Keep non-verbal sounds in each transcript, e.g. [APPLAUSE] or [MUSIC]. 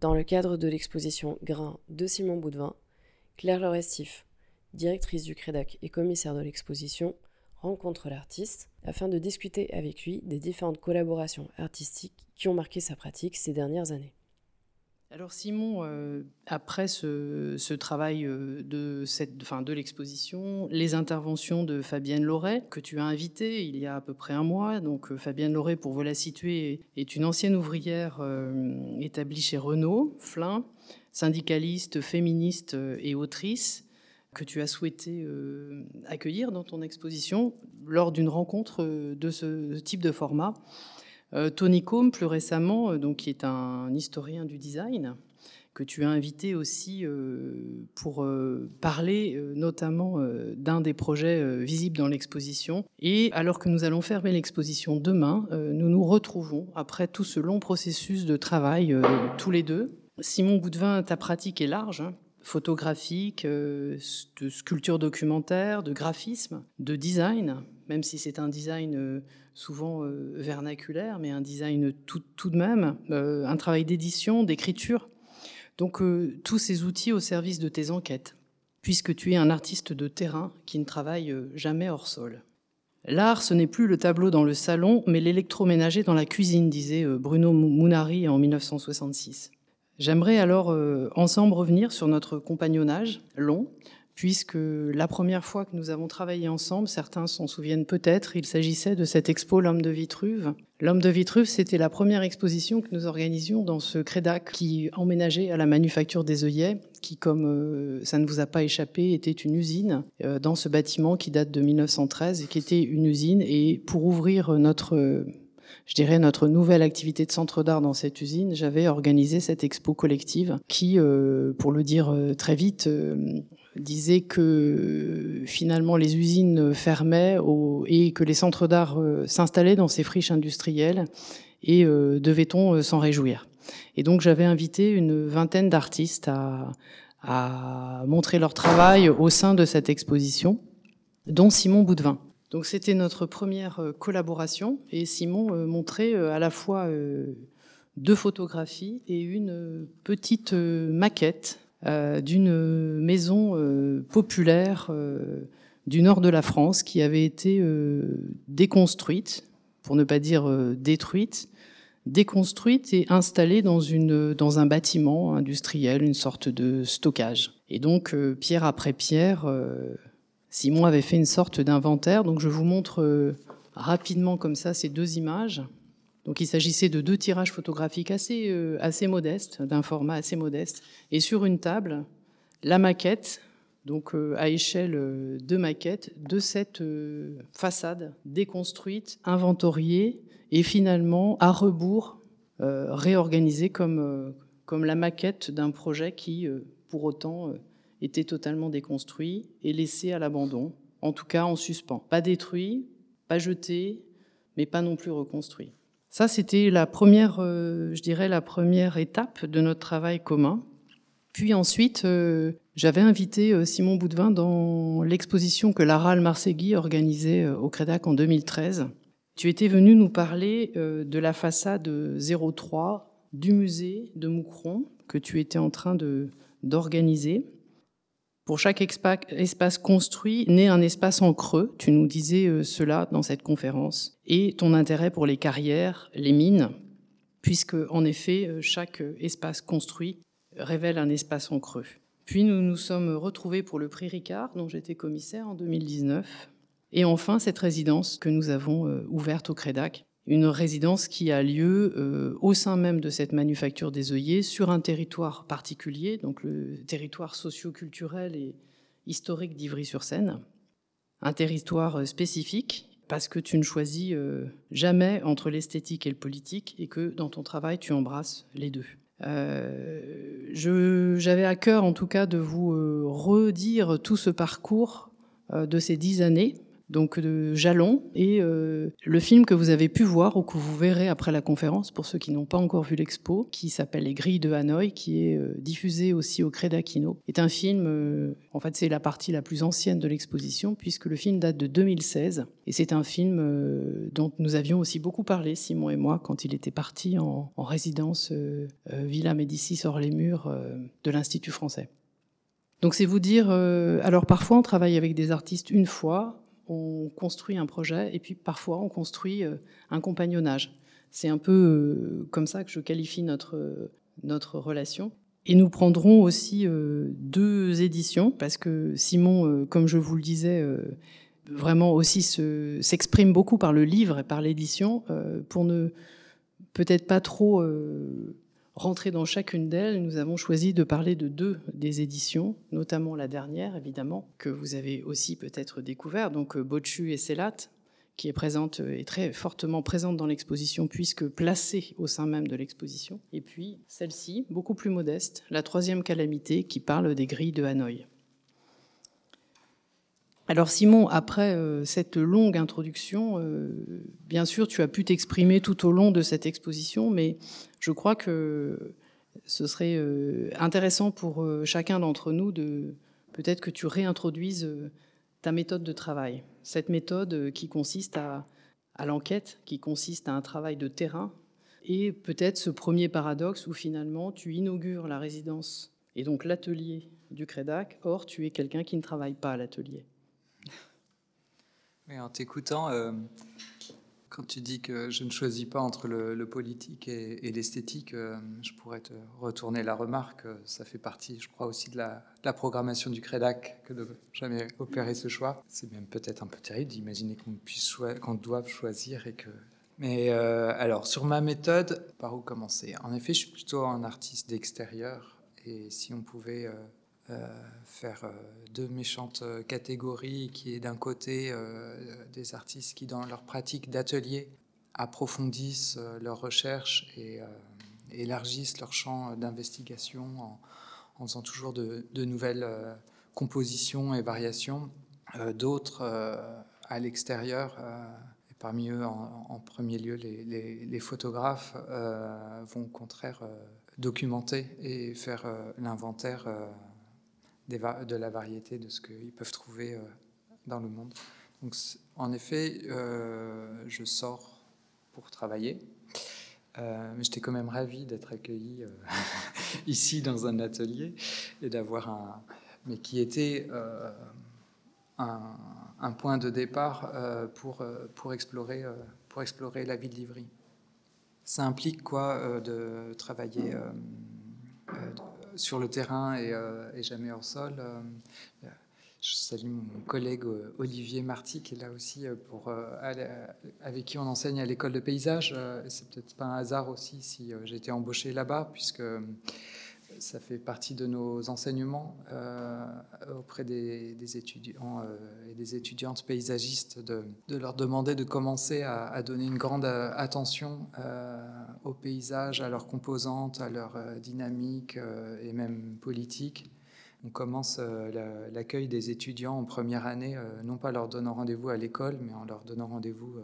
Dans le cadre de l'exposition Grain de Simon Boudvin, Claire Lorestif, directrice du CREDAC et commissaire de l'exposition, rencontre l'artiste afin de discuter avec lui des différentes collaborations artistiques qui ont marqué sa pratique ces dernières années. Alors Simon, euh, après ce, travail euh, de, cette, fin, de l'exposition, les interventions de Fabienne Loret, que tu as invitée il y a à peu près un mois. Donc euh, Fabienne Loret, pour vous la situer, est une ancienne ouvrière établie chez Renault, Flin, syndicaliste, féministe et autrice que tu as souhaité accueillir dans ton exposition lors d'une rencontre de ce type de format. Euh, Tony Combe, plus récemment, euh, donc, qui est un historien du design, que tu as invité aussi euh, pour parler notamment d'un des projets visibles dans l'exposition. Et alors que nous allons fermer l'exposition demain, nous nous retrouvons après tout ce long processus de travail tous les deux. Simon Boudvin, ta pratique est large. Photographique, de sculpture documentaire, de graphisme, de design, même si c'est un design souvent euh, vernaculaire, mais un design tout, de même, euh, un travail d'édition, d'écriture. Donc euh, tous ces outils au service de tes enquêtes, puisque tu es un artiste de terrain qui ne travaille jamais hors sol. L'art, ce n'est plus le tableau dans le salon, mais l'électroménager dans la cuisine, disait Bruno Munari en 1966. J'aimerais alors ensemble revenir sur notre compagnonnage long, puisque la première fois que nous avons travaillé ensemble, certains s'en souviennent peut-être, il s'agissait de cette expo L'homme de Vitruve. L'homme de Vitruve, c'était la première exposition que nous organisions dans ce Crédac qui emménageait à la manufacture des œillets, qui, comme euh, ça ne vous a pas échappé, était une usine euh, dans ce bâtiment qui date de 1913 et qui était une usine. Et pour ouvrir notre je dirais, notre nouvelle activité de centre d'art dans cette usine, j'avais organisé cette expo collective qui, euh, pour le dire très vite, disait que finalement les usines fermaient et que les centres d'art euh, s'installaient dans ces friches industrielles et euh, devait-on euh, s'en réjouir. Et donc j'avais invité une vingtaine d'artistes à, à, montrer leur travail au sein de cette exposition, dont Simon Boudvin. Donc c'était notre première collaboration et Simon montrait à la fois deux photographies et une petite maquette euh, d'une maison euh, populaire euh, du nord de la France qui avait été déconstruite, pour ne pas dire détruite, déconstruite et installée dans, une, dans un bâtiment industriel, une sorte de stockage. Et donc, pierre après pierre, Simon avait fait une sorte d'inventaire. Donc, je vous montre rapidement comme ça ces deux images. Donc il s'agissait de deux tirages photographiques assez, euh, assez modestes, d'un format assez modeste, et sur une table, la maquette, donc euh, à échelle euh, de maquette, de cette façade déconstruite, inventoriée, et finalement à rebours, réorganisée comme, comme la maquette d'un projet qui, pour autant, était totalement déconstruit et laissé à l'abandon, en tout cas en suspens. Pas détruit, pas jeté, mais pas non plus reconstruit. Ça, c'était la première, euh, je dirais, la première étape de notre travail commun. Puis ensuite, euh, j'avais invité euh, Simon Boudvin dans l'exposition que Lara Almarsegui organisait au Crédac en 2013. Tu étais venu nous parler de la façade 03 du musée de Moucron que tu étais en train d'organiser. Pour chaque espace construit naît un espace en creux, tu nous disais euh, cela dans cette conférence, et ton intérêt pour les carrières, les mines, puisque en effet euh, chaque espace construit révèle un espace en creux. Puis nous nous sommes retrouvés pour le prix Ricard, dont j'étais commissaire en 2019, et enfin cette résidence que nous avons euh, ouverte au Crédac, une résidence qui a lieu euh, au sein même de cette manufacture des œillets, sur un territoire particulier, donc le territoire socio-culturel et historique d'Ivry-sur-Seine. Un territoire euh, spécifique, parce que tu ne choisis euh, jamais entre l'esthétique et le politique, et que dans ton travail, tu embrasses les deux. J'avais à cœur, en tout cas, de vous redire tout ce parcours de ces dix années, donc de Jalon, et euh, le film que vous avez pu voir ou que vous verrez après la conférence, pour ceux qui n'ont pas encore vu l'expo, qui s'appelle Les Grilles de Hanoï, qui est euh, diffusé aussi au Crédit Kino, est un film, euh, en fait c'est la partie la plus ancienne de l'exposition, puisque le film date de 2016, et c'est un film dont nous avions aussi beaucoup parlé, Simon et moi, quand il était parti en, en résidence Villa Médicis hors les murs de l'Institut français. Donc c'est vous dire, alors parfois on travaille avec des artistes une fois, on construit un projet et puis parfois on construit euh, un compagnonnage. C'est un peu euh, comme ça que je qualifie notre, notre relation. Et nous prendrons aussi euh, deux éditions parce que Simon, comme je vous le disais, vraiment aussi s'exprime beaucoup par le livre et par l'édition pour ne peut-être pas trop rentrer dans chacune d'elles, nous avons choisi de parler de deux des éditions, notamment la dernière, évidemment, que vous avez aussi peut-être découvert, donc euh, Bochu et Selat, qui est présente et très fortement présente dans l'exposition, puisque placée au sein même de l'exposition. Et puis celle-ci, beaucoup plus modeste, La troisième calamité, qui parle des grilles de Hanoï. Alors Simon, après euh, cette longue introduction, euh, bien sûr, tu as pu t'exprimer tout au long de cette exposition, mais je crois que ce serait euh, intéressant pour chacun d'entre nous de peut-être que tu réintroduises ta méthode de travail, cette méthode qui consiste à, à l'enquête, qui consiste à un travail de terrain, et peut-être ce premier paradoxe où finalement tu inaugures la résidence et donc l'atelier du Crédac, or tu es quelqu'un qui ne travaille pas à l'atelier en t'écoutant, euh, quand tu dis que je ne choisis pas entre le, politique et, l'esthétique, euh, je pourrais te retourner la remarque. Ça fait partie, je crois, aussi de la, programmation du CREDAC que de jamais opérer ce choix. C'est même peut-être un peu terrible d'imaginer qu'on puisse qu'on doive choisir et que. Mais euh, alors, sur ma méthode, par où commencer? En effet, je suis plutôt un artiste d'extérieur. Et si on pouvait euh, faire euh, deux méchantes euh, catégories, qui est d'un côté des artistes qui, dans leur pratique d'atelier, approfondissent leurs recherches et élargissent leur champ d'investigation en, faisant toujours de, nouvelles compositions et variations. D'autres, à l'extérieur, parmi eux, en, premier lieu, les photographes, vont au contraire documenter et faire l'inventaire de la variété de ce qu'ils peuvent trouver euh, dans le monde. Donc, en effet, euh, je sors pour travailler. Euh, mais j'étais quand même ravi d'être accueilli [LAUGHS] ici dans un atelier et d'avoir un. mais qui était un, point de départ pour, pour, explorer, pour explorer la ville d'Ivry. Ça implique quoi de travailler sur le terrain euh, et, jamais hors sol. Euh, je salue mon collègue euh, Olivier Marty qui est là aussi pour, avec qui on enseigne à l'école de paysage. C'est peut-être pas un hasard aussi si j'ai été embauché là-bas puisque ça fait partie de nos enseignements euh, auprès des, étudiants euh, et des étudiantes paysagistes de, leur demander de commencer à, donner une grande euh, attention aux paysages, à leurs composantes, à leur dynamique et même politique. On commence l'accueil des étudiants en première année, non pas leur donnant rendez-vous à l'école, mais en leur donnant rendez-vous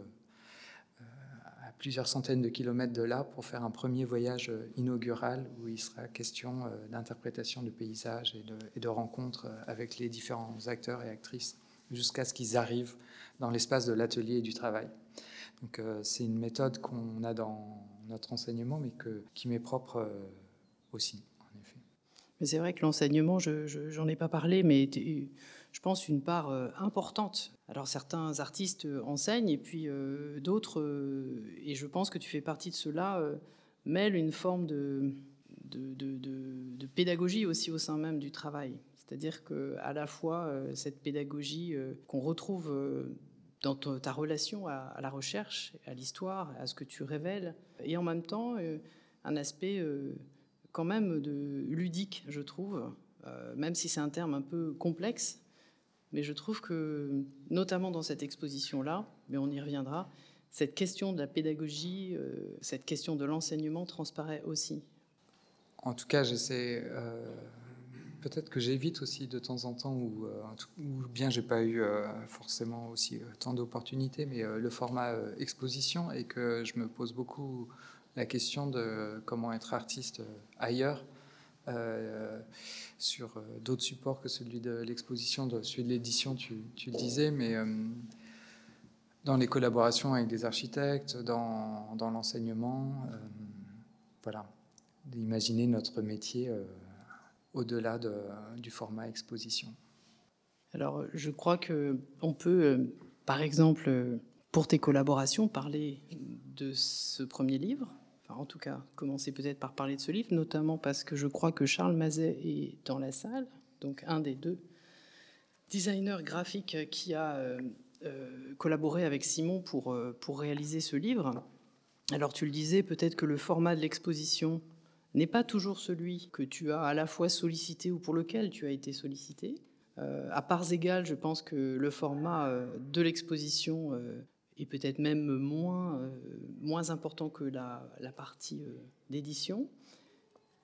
plusieurs centaines de kilomètres de là pour faire un premier voyage euh, inaugural où il sera question euh, d'interprétation de paysages et de, rencontres euh, avec les différents acteurs et actrices jusqu'à ce qu'ils arrivent dans l'espace de l'atelier et du travail. Donc c'est une méthode qu'on a dans notre enseignement mais que, qui m'est propre aussi, en effet. Mais c'est vrai que l'enseignement, je n'en ai pas parlé, mais je pense, une part euh, importante. Alors certains artistes euh, enseignent et puis euh, d'autres, et je pense que tu fais partie de cela, mêlent une forme de, pédagogie aussi au sein même du travail. C'est-à-dire qu'à la fois cette pédagogie qu'on retrouve dans ta relation à, la recherche, à l'histoire, à ce que tu révèles, et en même temps un aspect quand même ludique, je trouve, même si c'est un terme un peu complexe, mais je trouve que, notamment dans cette exposition-là, mais on y reviendra, cette question de la pédagogie, euh, cette question de l'enseignement transparaît aussi. En tout cas, j'essaie, euh, peut-être que j'évite aussi de temps en temps, ou, euh, ou bien j'ai pas eu euh, forcément aussi tant d'opportunités, mais le format exposition et que je me pose beaucoup la question de comment être artiste ailleurs. Sur d'autres supports que celui de l'exposition, celui de l'édition, tu, le disais, mais dans les collaborations avec des architectes, dans, l'enseignement, voilà, d'imaginer notre métier au-delà de, du format exposition. Alors, je crois que on peut, euh, par exemple, euh, pour tes collaborations, parler de ce premier livre? En tout cas, commencer peut-être par parler de ce livre, notamment parce que je crois que Charles Mazet est dans la salle, donc un des deux designers graphiques qui a euh, collaboré avec Simon pour, pour réaliser ce livre. Alors, tu le disais, peut-être que le format de l'exposition n'est pas toujours celui que tu as à la fois sollicité ou pour lequel tu as été sollicité. Euh, à parts égales, je pense que le format euh, de l'exposition euh, est peut-être même moins, moins important que la, partie d'édition,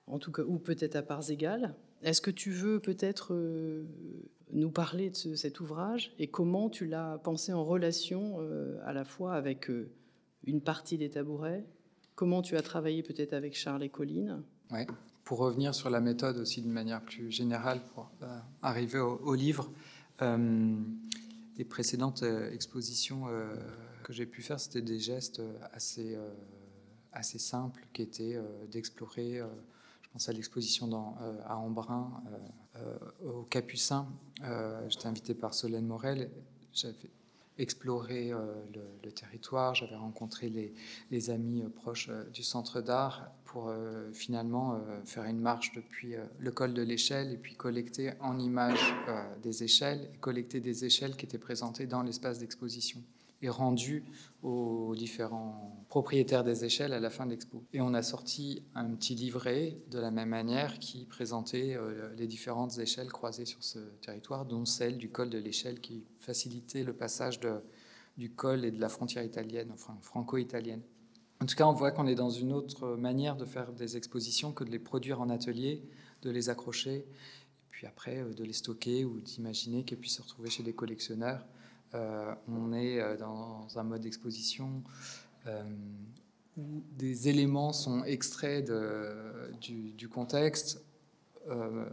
en tout cas, ou peut-être à parts égales. Est-ce que tu veux peut-être nous parler de cet ouvrage et comment tu l'as pensé en relation à la fois avec une partie des tabourets? Comment tu as travaillé peut-être avec Charles et Colline? Ouais. Pour revenir sur la méthode aussi d'une manière plus générale pour euh, arriver au, livre, euh, les précédentes euh, expositions que j'ai pu faire, c'était des gestes assez, assez simples qui étaient d'explorer, je pense à l'exposition à Embrun, au Capucin. J'étais invité par Solène Morel. Explorer euh, le, territoire, j'avais rencontré les, les amis euh, proches euh, du centre d'art pour finalement faire une marche depuis le col de l'échelle et puis collecter en images des échelles et collecter des échelles qui étaient présentées dans l'espace d'exposition et rendues aux différents propriétaires des échelles à la fin de l'expo. Et on a sorti un petit livret de la même manière qui présentait les différentes échelles croisées sur ce territoire, dont celle du col de l'échelle qui faciliter le passage du col et de la frontière italienne, enfin franco-italienne. En tout cas, on voit qu'on est dans une autre manière de faire des expositions que de les produire en atelier, de les accrocher, puis après euh, de les stocker ou d'imaginer qu'elles puissent se retrouver chez des collectionneurs. Euh, on est euh, dans un mode d'exposition où des éléments sont extraits du, contexte, euh,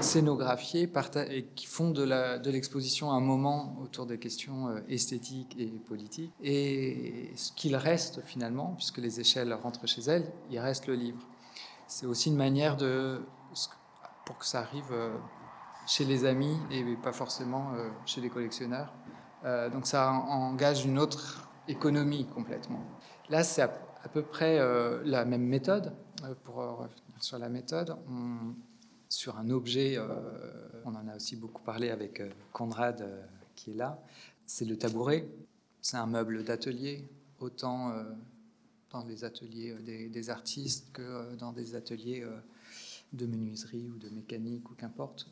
scénographiés et qui font de l'exposition un moment autour des questions euh, esthétiques et politiques. Et ce qu'il reste finalement, puisque les échelles rentrent chez elles, il reste le livre. C'est aussi une manière de, pour que ça arrive euh, chez les amis et pas forcément chez les collectionneurs. Donc ça engage une autre économie complètement. Là, c'est à, peu près la même méthode. pour revenir sur la méthode, sur un objet, euh, on en a aussi beaucoup parlé avec euh, Conrad euh, qui est là, c'est le tabouret. C'est un meuble d'atelier, autant dans les ateliers des, artistes que dans des ateliers de menuiserie ou de mécanique ou qu'importe.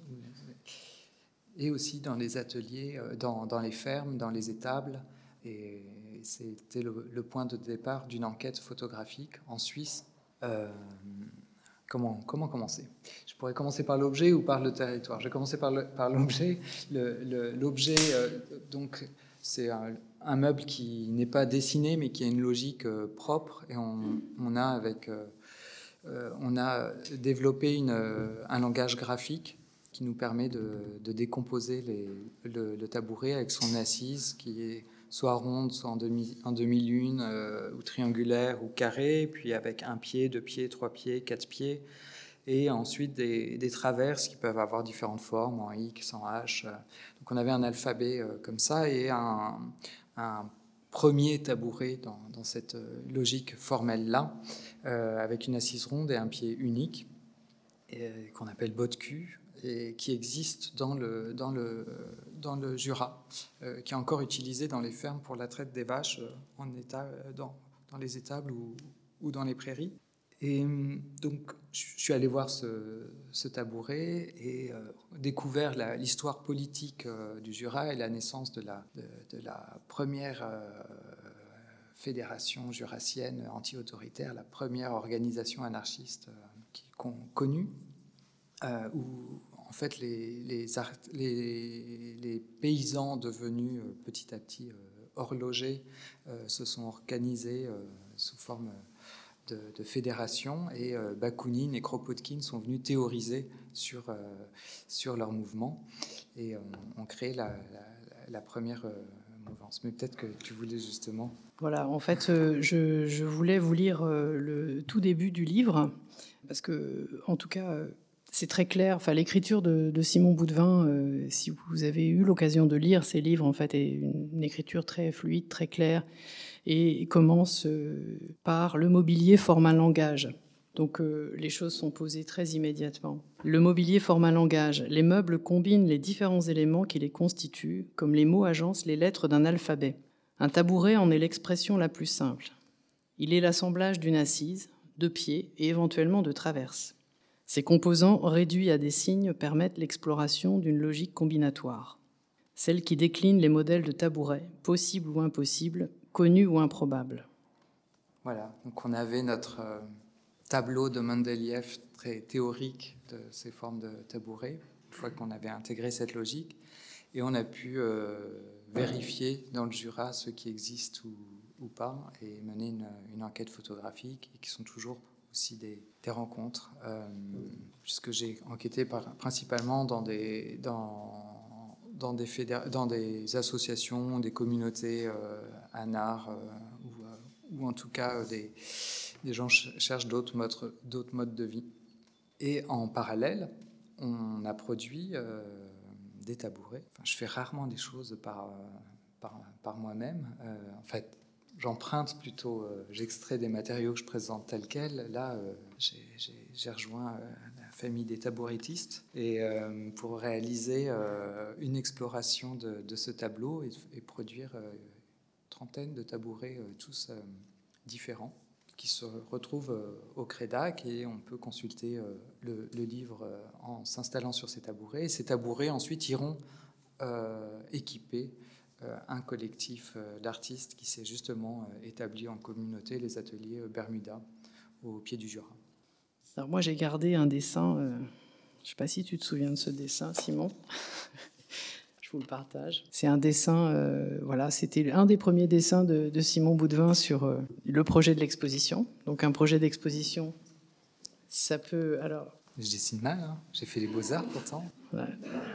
Et aussi dans les ateliers, dans, les fermes, dans les étables. Et c'était le, point de départ d'une enquête photographique en Suisse. Comment, comment commencer? Je pourrais commencer par l'objet ou par le territoire? Je vais commencer par l'objet. L'objet, euh, donc, c'est un, meuble qui n'est pas dessiné, mais qui a une logique euh, propre. Et on, a, avec, euh, on a développé un langage graphique qui nous permet de, décomposer le, tabouret avec son assise qui est soit ronde, soit en demi, en demi-lune, euh, ou triangulaire, ou carré, puis avec un pied, deux pieds, trois pieds, quatre pieds, et ensuite des, traverses qui peuvent avoir différentes formes, en X, en H. Donc on avait un alphabet euh, comme ça, et un, premier tabouret dans, cette euh, logique formelle-là, avec une assise ronde et un pied unique, qu'on appelle botte cul, et qui existe dans le, dans le, dans le Jura, euh, qui est encore utilisé dans les fermes pour la traite des vaches euh, en état, euh, dans, dans les étables ou, ou, dans les prairies. Et donc, je suis allé voir ce, tabouret et découvert l'histoire politique du Jura et la naissance de la, de, la première fédération jurassienne anti-autoritaire, la première organisation anarchiste connue, où en fait, les, les, paysans devenus petit à petit horlogers se sont organisés sous forme de, de fédération et Bakounine et Kropotkin sont venus théoriser sur, leur mouvement et ont, créé la, première mais peut-être que tu voulais justement. Voilà, en fait, euh, je, voulais vous lire euh, le tout début du livre, parce que, en tout cas, euh, c'est très clair. Enfin, l'écriture de, Simon Boudvin, si vous avez eu l'occasion de lire ses livres, en fait, est une, écriture très fluide, très claire, et commence par le mobilier forme un langage. Donc les choses sont posées très immédiatement. Le mobilier forme un langage. Les meubles combinent les différents éléments qui les constituent, comme les mots agencent les lettres d'un alphabet. Un tabouret en est l'expression la plus simple. Il est l'assemblage d'une assise, de pieds et éventuellement de traverses. Ces composants réduits à des signes permettent l'exploration d'une logique combinatoire, celle qui décline les modèles de tabouret, possibles ou impossibles, connus ou improbables. Voilà, donc on avait notre euh, tableau de Mendeleïev très théorique de ces formes de tabouret, une fois qu'on avait intégré cette logique, et on a pu euh, vérifier dans le Jura ce qui existe ou, pas, et mener une, enquête photographique, et qui sont toujours des, rencontres, euh, puisque j'ai enquêté principalement dans des, associations, des communautés euh, art, ou, ou, en tout cas des gens cherchent d'autres modes, de vie. Et en parallèle, on a produit euh, des tabourets. Je fais rarement des choses par, euh, moi-même. Euh, en fait, j'emprunte plutôt, j'extrais des matériaux que je présente tels quels. Là, j'ai rejoint la famille des tabourettistes et pour réaliser une exploration de, ce tableau et, produire une trentaine de tabourets tous différents qui se retrouve euh, au Crédac et on peut consulter euh, le, livre euh, en s'installant sur ces tabourets. Et ces tabourets ensuite iront équiper un collectif d'artistes qui s'est justement établi en communauté, les ateliers Bermuda, au pied du Jura. Alors moi j'ai gardé un dessin, je ne sais pas si tu te souviens de ce dessin Simon, [LAUGHS] je vous le partage. C'est un dessin, euh, voilà, c'était un des premiers dessins de, Simon Boudvin sur euh, le projet de l'exposition. Donc un projet d'exposition, ça peut alors. Je dessine mal, hein. j'ai fait les beaux-arts pourtant.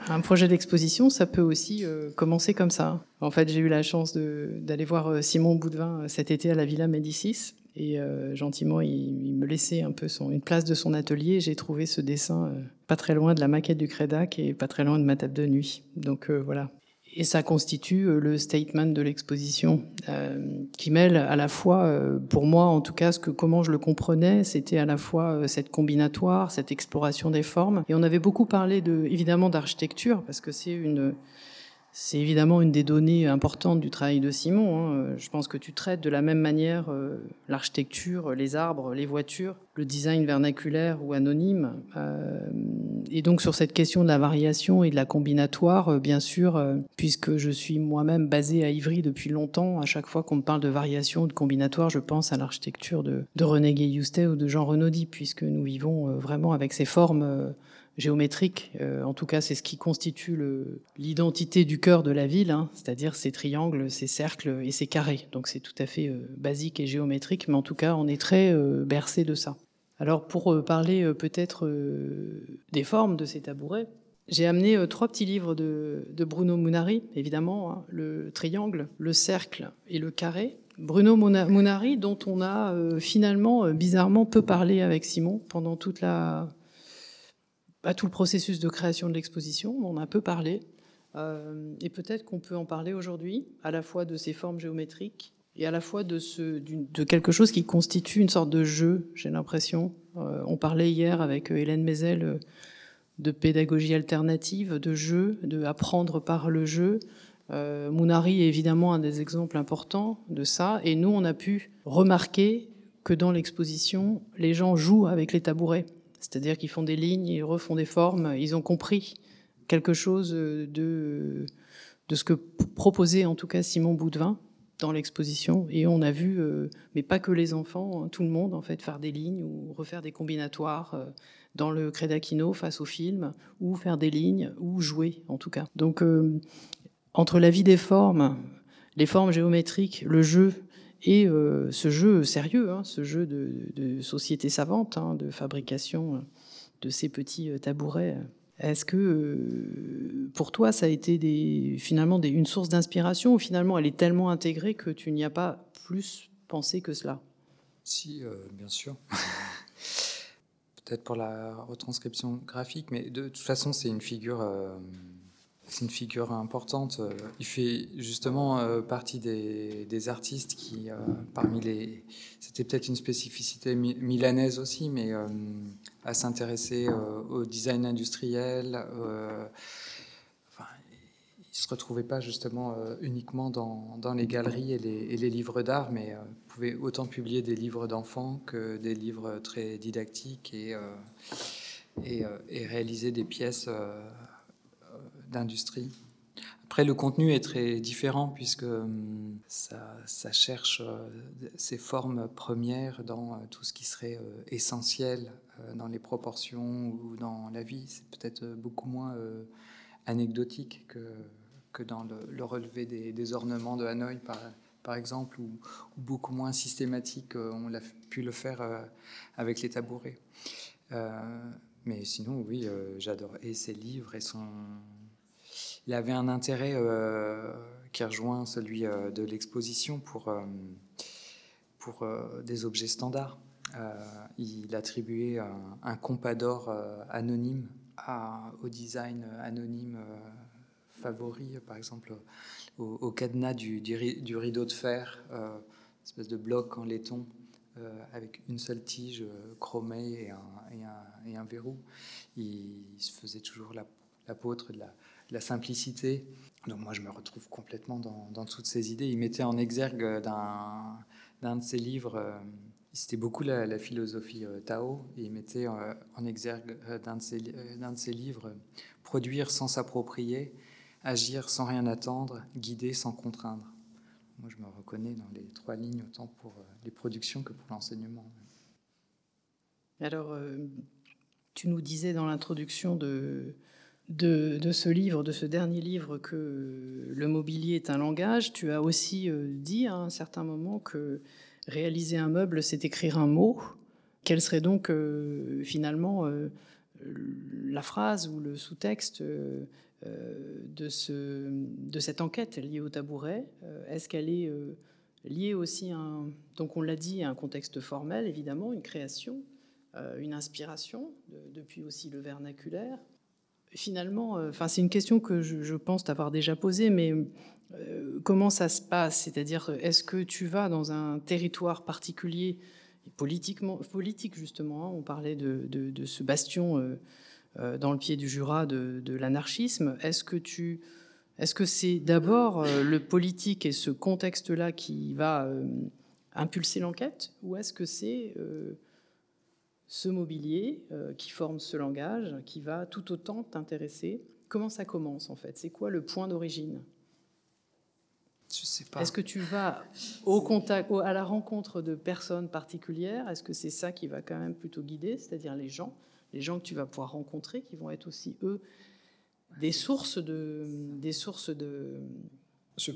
Un projet d'exposition, ça peut aussi euh, commencer comme ça. En fait, j'ai eu la chance d'aller voir Simon Boudvin cet été à la Villa Médicis. Et gentiment, il, me laissait un peu une place de son atelier. J'ai trouvé ce dessin pas très loin de la maquette du Crédac et pas très loin de ma table de nuit. Donc euh, voilà. Et ça constitue euh, le statement de l'exposition, euh, qui mêle à la fois, pour moi en tout cas, ce que comment je le comprenais, c'était à la fois cette combinatoire, cette exploration des formes. Et on avait beaucoup parlé de, évidemment d'architecture, parce que c'est une c'est évidemment une des données importantes du travail de Simon. Hein. Je pense que tu traites de la même manière euh, l'architecture, les arbres, les voitures, le design vernaculaire ou anonyme. Euh, et donc sur cette question de la variation et de la combinatoire, euh, bien sûr, puisque je suis moi-même basé à Ivry depuis longtemps, à chaque fois qu'on me parle de variation ou de combinatoire, je pense à l'architecture de, de René Gay-Youstet ou de Jean Renaudy, puisque nous vivons vraiment avec ces formes géométrique. Euh, en tout cas, c'est ce qui constitue l'identité du cœur de la ville, hein, c'est-à-dire ces triangles, ces cercles et ces carrés. Donc c'est tout à fait euh, basique et géométrique, mais en tout cas, on est très euh, bercé de ça. Alors pour parler peut-être des formes de ces tabourets, j'ai amené trois petits livres de, Bruno Munari, évidemment, hein, le triangle, le cercle et le carré. Bruno Munari, dont on a finalement bizarrement peu parlé avec Simon pendant toute la à tout le processus de création de l'exposition. On a peu parlé. Euh, et peut-être qu'on peut en parler aujourd'hui, à la fois de ces formes géométriques et à la fois de, quelque chose qui constitue une sorte de jeu, j'ai l'impression. Euh, on parlait hier avec euh, Hélène Mézel de pédagogie alternative, de jeu, de par le jeu. Mounari est évidemment un des exemples importants de ça. Et nous, on a pu remarquer que dans l'exposition, les gens jouent avec les tabourets. C'est-à-dire qu'ils font des lignes, ils refont des formes, ils ont compris quelque chose de, de ce que proposait en tout cas Simon Boudvin. dans l'exposition et on a vu, mais pas que les enfants, hein, tout le monde en fait, faire des lignes ou refaire des combinatoires dans le Crédakino face au film, ou faire des lignes, ou jouer en tout cas. Donc entre la vie des formes, les formes géométriques, le jeu et euh, ce jeu sérieux, hein, ce jeu de, société savante, hein, de fabrication euh, de ces petits euh, tabourets, est-ce que pour toi ça a été finalement une source d'inspiration ou finalement elle est tellement intégrée que tu n'y as pas plus pensé que cela? Si, bien sûr. [LAUGHS] Peut-être pour la retranscription graphique, mais de toute façon c'est une figure c'est une figure importante. Il fait justement euh, partie des, artistes qui, euh, parmi les. C'était peut-être une spécificité milanaise aussi, mais euh, à s'intéresser au design industriel. Enfin, il ne se retrouvait pas justement uniquement dans, les galeries et les, livres d'art, mais pouvait autant publier des livres d'enfants que des livres très didactiques et, et, et réaliser des pièces d'industrie. Après, le contenu est très différent puisque hum, ça, cherche euh, ses formes premières dans euh, tout ce qui serait euh, essentiel dans les proportions ou dans la vie. C'est peut-être beaucoup moins anecdotique que, que dans le, relevé des, ornements de Hanoï, par, par exemple, ou, beaucoup moins systématique. On l'a pu le faire avec les tabourets. mais sinon, oui, j'adore et ses livres et son il avait un intérêt euh, qui rejoint celui euh, de l'exposition pour, euh, pour des objets standards. il attribuait un, un compador anonyme au design anonyme favori, par exemple au, cadenas du, du, rideau de fer, espèce de bloc en laiton avec une seule tige chromée et un, et un, verrou. Il, se faisait toujours l'apôtre de la, la simplicité. Donc moi, je me retrouve complètement dans, toutes ces idées. Il mettait en exergue d'un de ses livres, euh, c'était beaucoup la, philosophie euh, Tao, et il mettait euh, en exergue d'un de, ses, de ses livres, Produire sans s'approprier, agir sans rien attendre, guider sans contraindre. Moi, je me reconnais dans les trois lignes, autant pour les productions que pour l'enseignement. Alors, tu nous disais dans l'introduction de, de, ce livre, de ce dernier livre, que le mobilier est un langage, tu as aussi euh, dit à un certain moment que réaliser un meuble, c'est écrire un mot. Quelle serait donc euh, finalement euh, la phrase ou le sous-texte de, ce, de cette enquête liée au tabouret? Est-ce qu'elle est liée aussi à un, donc on l'a dit, à un contexte formel, évidemment, une création, une inspiration, depuis aussi le vernaculaire finalement, euh, enfin, c'est une question que je, pense t'avoir déjà posée, mais euh, comment ça se passe? C'est-à-dire, est-ce que tu vas dans un territoire particulier, politiquement, politique justement, hein, on parlait de, ce bastion euh, dans le pied du Jura de, l'anarchisme, est-ce que tu... Est-ce que c'est d'abord le politique et ce contexte-là qui va impulser l'enquête, ou est-ce que c'est ce mobilier euh, qui forme ce langage, qui va tout autant t'intéresser. Comment ça commence en fait? C'est quoi le point d'origine? Je sais pas. Est-ce que tu vas au contact, à la rencontre de personnes particulières? Est-ce que c'est ça qui va quand même plutôt guider, c'est-à-dire les gens, les gens que tu vas pouvoir rencontrer, qui vont être aussi eux des sources de, des sources de, je ne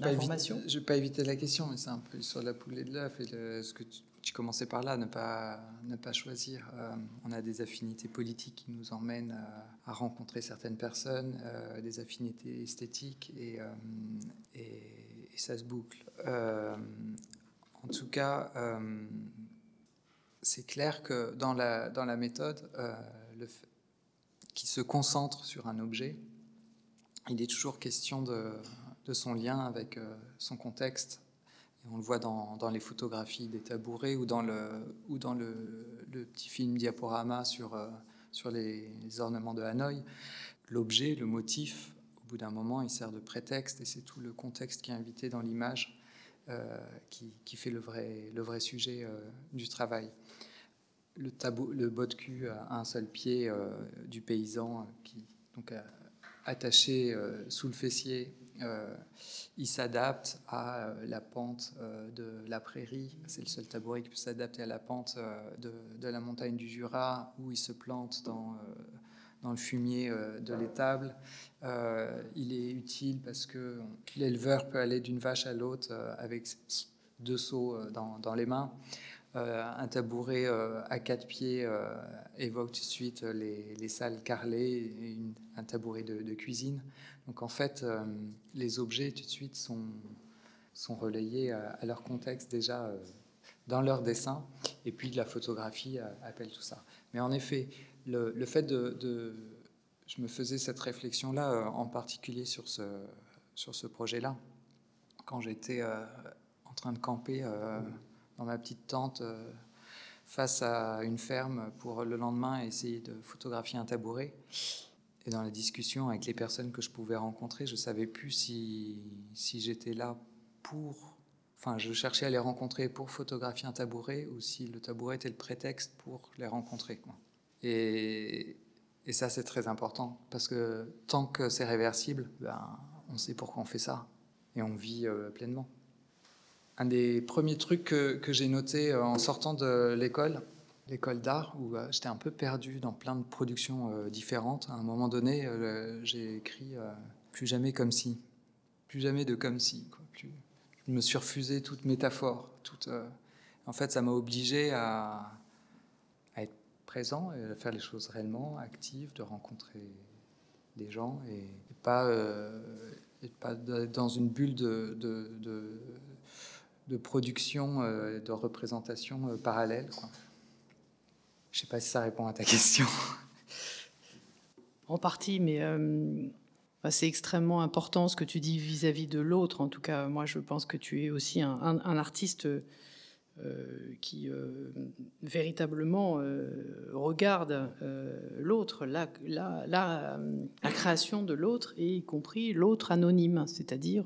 vais pas éviter la question, mais c'est un peu sur la poule et de l'œuf. Et ce que tu, tu, commençais par là, ne pas, ne pas choisir. Euh, on a des affinités politiques qui nous emmènent à, rencontrer certaines personnes, euh, des affinités esthétiques, et, euh, ça se boucle. en tout cas, c'est clair que dans la, dans la méthode, qui se concentre sur un objet, il est toujours question de de son lien avec euh, son contexte. On le voit dans, les photographies des tabourets ou dans le, ou dans le, petit film diaporama sur, euh, sur les, ornements de Hanoï. L'objet, le motif, au bout d'un moment, il sert de prétexte et c'est tout le contexte qui est invité dans l'image euh, qui, fait le vrai, le vrai sujet du travail. Le, tabou, le bas de cul à un seul pied du paysan qui donc attaché sous le fessier il s'adapte à la pente de la prairie. C'est le seul tabouret qui peut s'adapter à la pente de, la montagne du Jura, où il se plante dans dans le fumier euh, de l'étable. Euh, il est utile parce que l'éleveur peut aller d'une vache à l'autre euh, avec deux seaux dans, les mains. un tabouret à quatre pieds évoque tout de suite les, salles carrelées et un tabouret de, cuisine. Donc en fait, les objets tout de suite sont, relayés à, leur contexte déjà dans leur dessin, et puis la photographie appelle tout ça. Mais en effet, le, fait de, Je me faisais cette réflexion-là, euh, en particulier sur ce, sur ce projet-là, quand j'étais euh, en train de camper euh, dans ma petite tente face à une ferme pour le lendemain essayer de photographier un tabouret. Et dans la discussion avec les personnes que je pouvais rencontrer, je ne savais plus si, si j'étais là pour... Enfin, je cherchais à les rencontrer pour photographier un tabouret ou si le tabouret était le prétexte pour les rencontrer. Quoi. Et, ça, c'est très important, parce que tant que c'est réversible, ben, on sait pourquoi on fait ça, et on vit euh, pleinement. Un des premiers trucs que, j'ai noté euh, en sortant de l'école, l'école d'art, où euh, j'étais un peu perdu dans plein de productions différentes, à un moment donné, j'ai écrit Plus jamais comme si, plus jamais de comme si. Je me suis refusé toute métaphore. En fait, ça m'a obligé à présent et faire les choses réellement, actives, de rencontrer des gens et, pas, euh, pas dans une bulle de, de, de, production, euh, de représentation euh, parallèle. Je ne sais pas si ça répond à ta question. [LAUGHS] En partie, mais bah, c'est extrêmement important ce que tu dis vis-à-vis de l'autre. En tout cas, moi, je pense que tu es aussi un, artiste euh, qui euh, véritablement euh, regarde l'autre, la, la, création de l'autre, et y compris l'autre anonyme, c'est-à-dire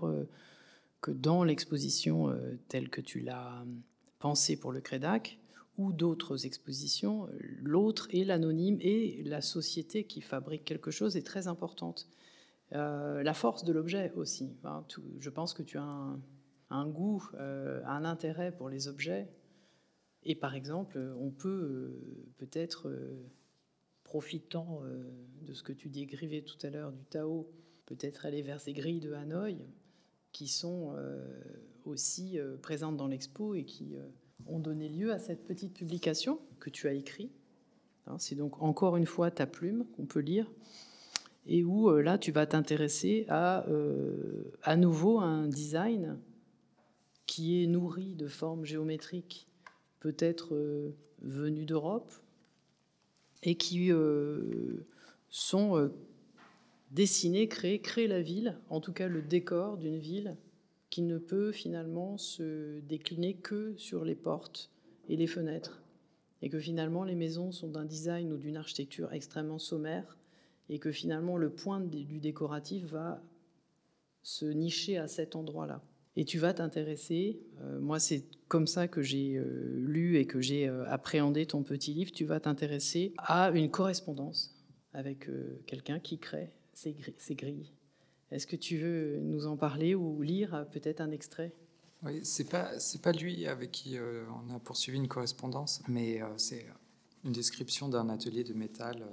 que dans l'exposition telle que tu l'as pensée pour le Crédac, d'autres expositions, l'autre et l'anonyme et la société qui fabrique quelque chose est très importante. la force de l'objet aussi. Je pense que tu as un, goût, euh, un intérêt pour les objets. Et par exemple, on peut euh, peut-être, euh, profitant de ce que tu décrivais tout à l'heure du Tao, peut-être aller vers ces grilles de Hanoï qui sont aussi présentes dans l'expo et qui ont donné lieu à cette petite publication que tu as écrite. Hein, c'est donc encore une fois ta plume qu'on peut lire et où là tu vas t'intéresser à à nouveau un design qui est nourri de formes géométriques peut-être euh, venues d'Europe et qui euh, sont euh, dessinées, créées, créent la ville, en tout cas le décor d'une ville qui ne peut finalement se décliner que sur les portes et les fenêtres. Et que finalement les maisons sont d'un design ou d'une architecture extrêmement sommaire et que finalement le point du décoratif va se nicher à cet endroit-là et tu vas t'intéresser, euh, moi c'est comme ça que j'ai euh, lu et que j'ai euh, appréhendé ton petit livre, tu vas t'intéresser à une correspondance avec quelqu'un qui crée ces, grilles. Est-ce que tu veux nous en parler ou lire peut-être un extrait? Oui, c'est pas c'est pas lui avec qui on a poursuivi une correspondance, mais c'est une description d'un atelier de métal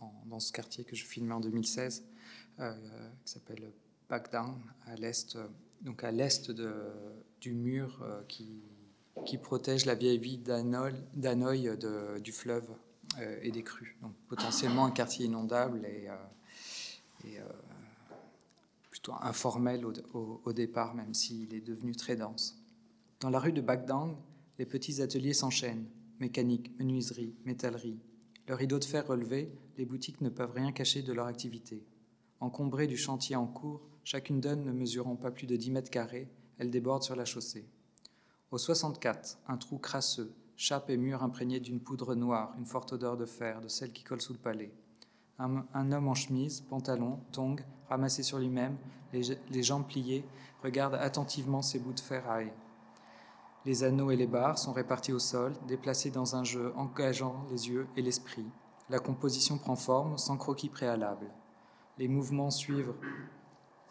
dans, dans, ce quartier que je filmais en 2016, qui s'appelle Bagdad, à l'est donc à l'est du mur euh, qui, qui, protège la vieille ville d'Hanoï du fleuve euh, et des crues. Donc potentiellement un quartier inondable et, euh, informel au, départ, même s'il est devenu très dense. Dans la rue de Bagdang, les petits ateliers s'enchaînent. Mécanique, menuiserie, métallerie. Le rideau de fer relevé, les boutiques ne peuvent rien cacher de leur activité. Encombrées du chantier en cours, chacune d'elles ne mesurant pas plus de 10 mètres carrés, elles débordent sur la chaussée. Au 64, un trou crasseux, chape et mur imprégnés d'une poudre noire, une forte odeur de fer, de celle qui colle sous le palais. Un, homme en chemise, pantalon, tongs, ramassé sur lui-même, les, jambes pliées, regarde attentivement ces bouts de ferraille. Les anneaux et les barres sont répartis au sol, déplacés dans un jeu engageant les yeux et l'esprit. La composition prend forme sans croquis préalable. Les mouvements suivent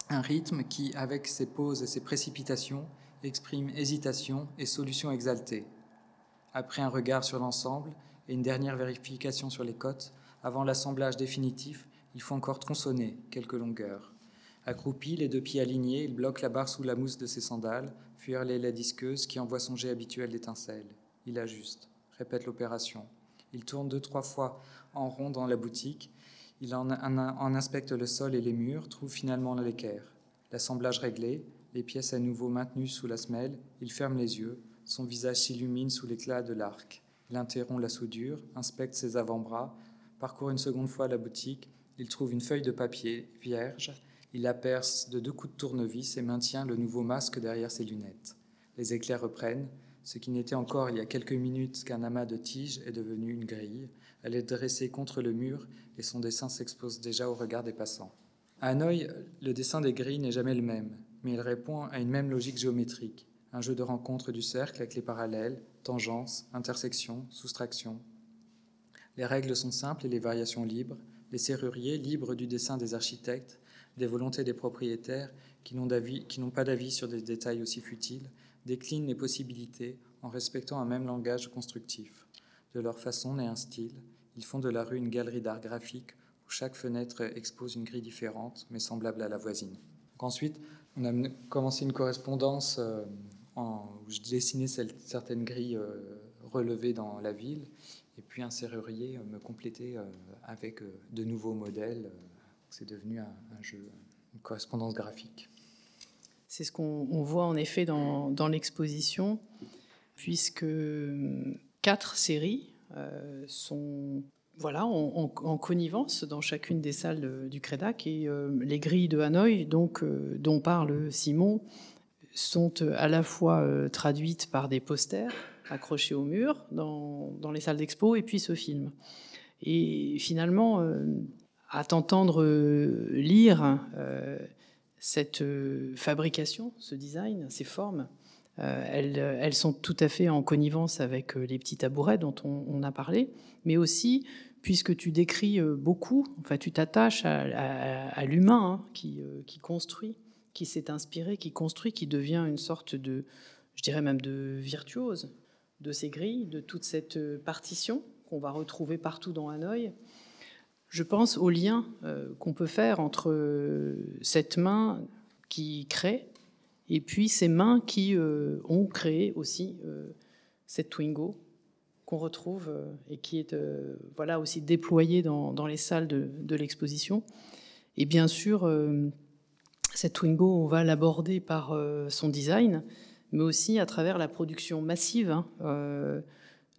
Un rythme qui, avec ses pauses et ses précipitations, exprime hésitation et solution exaltée. Après un regard sur l'ensemble et une dernière vérification sur les côtes, avant l'assemblage définitif, il faut encore tronçonner quelques longueurs. Accroupi, les deux pieds alignés, il bloque la barre sous la mousse de ses sandales, fuir les laies disqueuses qui envoient son jet habituel d'étincelles. Il ajuste, répète l'opération. Il tourne deux, trois fois en rond dans la boutique. Il en, en inspecte le sol et les murs, trouve finalement l'équerre. L'assemblage réglé, les pièces à nouveau maintenues sous la semelle, il ferme les yeux, son visage s'illumine sous l'éclat de l'arc. Il interrompt la soudure, inspecte ses avant-bras, parcourt une seconde fois la boutique, il trouve une feuille de papier vierge, il la perce de deux coups de tournevis et maintient le nouveau masque derrière ses lunettes. Les éclairs reprennent, ce qui n'était encore il y a quelques minutes qu'un amas de tiges est devenu une grille. Elle est dressée contre le mur et son dessin s'expose déjà au regard des passants. À Hanoï, le dessin des grilles n'est jamais le même, mais il répond à une même logique géométrique, un jeu de rencontre du cercle avec les parallèles, tangences, intersections, soustractions. Les règles sont simples et les variations libres, les serruriers libres du dessin des architectes, des volontés des propriétaires qui n'ont pas d'avis sur des détails aussi futiles, déclinent les possibilités en respectant un même langage constructif. De leur façon naît un style. Ils font de la rue une galerie d'art graphique où chaque fenêtre expose une grille différente mais semblable à la voisine. ensuite, on a commencé une correspondance euh, en, où je dessinais certaines grilles euh, relevées dans la ville et puis un serrurier me complétait euh, avec de nouveaux modèles. C'est devenu un, jeu, une correspondance graphique. C'est ce qu'on voit en effet dans, l'exposition, puisque hum, quatre séries euh, sont voilà, en, connivence dans chacune des salles du Crédac. Et euh, les grilles de Hanoï, donc, euh, dont parle Simon, sont à la fois traduites par des posters accrochés au mur dans, les salles d'expo et puis ce film. Et finalement, à t'entendre lire cette euh, fabrication, ce design, ces formes, euh, elles, sont tout à fait en connivence avec euh, les petits tabourets dont on, a parlé, mais aussi puisque tu décris beaucoup, enfin tu t'attaches à, l'humain hein, qui, construit, qui s'est inspiré, qui construit, qui devient une sorte de, je dirais même de virtuose de ces grilles, de toute cette partition qu'on va retrouver partout dans Hanoï je pense au lien euh, qu'on peut faire entre euh, cette main qui crée et puis ces mains qui euh, ont créé aussi cette Twingo qu'on retrouve et qui est voilà aussi déployée dans, les salles de, l'exposition. Et bien sûr, cette Twingo, on va l'aborder par son design, mais aussi à travers la production massive. Hein,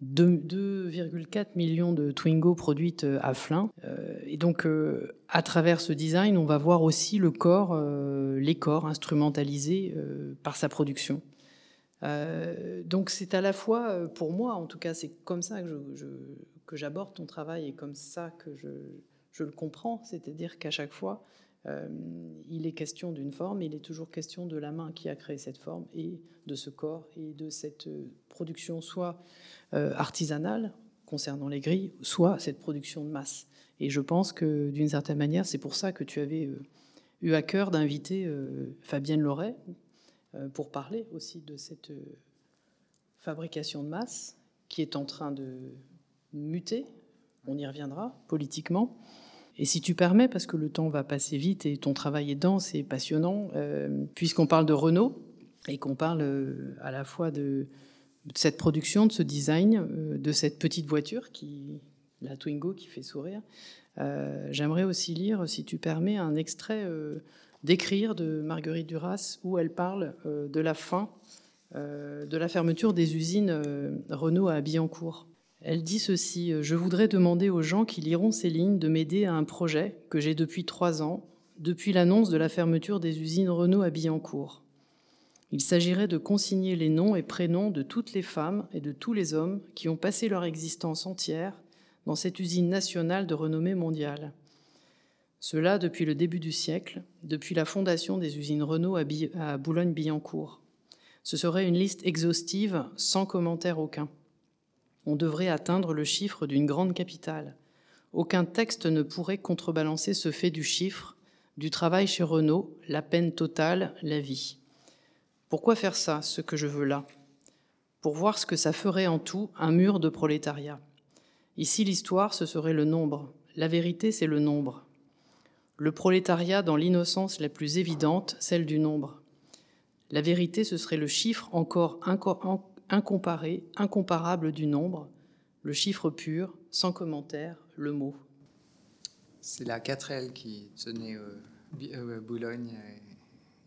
2,4 millions de Twingo produites euh, à Flins. Euh, et donc, euh, à travers ce design, on va voir aussi le corps, les corps instrumentalisés par sa production. donc, c'est à la fois, pour moi, en tout cas, c'est comme ça que, j'aborde ton travail et comme ça que je le comprends. C'est-à-dire qu'à chaque fois, euh, il est question d'une forme, il est toujours question de la main qui a créé cette forme et de ce corps et de cette euh, production soit euh, artisanale concernant les grilles, soit cette production de masse. Et je pense que d'une certaine manière, c'est pour ça que tu avais eu à cœur d'inviter Fabienne Loret pour parler aussi de cette fabrication de masse qui est en train de muter, on y reviendra politiquement, et si tu permets, parce que le temps va passer vite et ton travail est dense et passionnant, euh, puisqu'on parle de Renault et qu'on parle euh, à la fois de, cette production, de ce design, euh, de cette petite voiture, qui, la Twingo qui fait sourire, j'aimerais aussi lire, si tu permets, un extrait d'écrire de Marguerite Duras où elle parle de la fin de la fermeture des usines Renault à Billancourt. Elle dit ceci euh, Je voudrais demander aux gens qui liront ces lignes de m'aider à un projet que j'ai depuis trois ans, depuis l'annonce de la fermeture des usines Renault à Billancourt. Il s'agirait de consigner les noms et prénoms de toutes les femmes et de tous les hommes qui ont passé leur existence entière dans cette usine nationale de renommée mondiale. Cela depuis le début du siècle, depuis la fondation des usines Renault à Boulogne-Billancourt. Ce serait une liste exhaustive, sans commentaire aucun on devrait atteindre le chiffre d'une grande capitale. Aucun texte ne pourrait contrebalancer ce fait du chiffre, Du travail chez Renault, la peine totale, la vie. Pourquoi faire ça, ce que je veux là? Pour voir ce que ça ferait en tout un mur de prolétariat. Ici, l'histoire, ce serait le nombre. La vérité, c'est le nombre. Le prolétariat dans l'innocence la plus évidente, celle du nombre. La vérité, ce serait le chiffre encore incomparé, incomparable du nombre, le chiffre pur, sans commentaire, le mot. C'est la 4L qui tenait euh, euh, Boulogne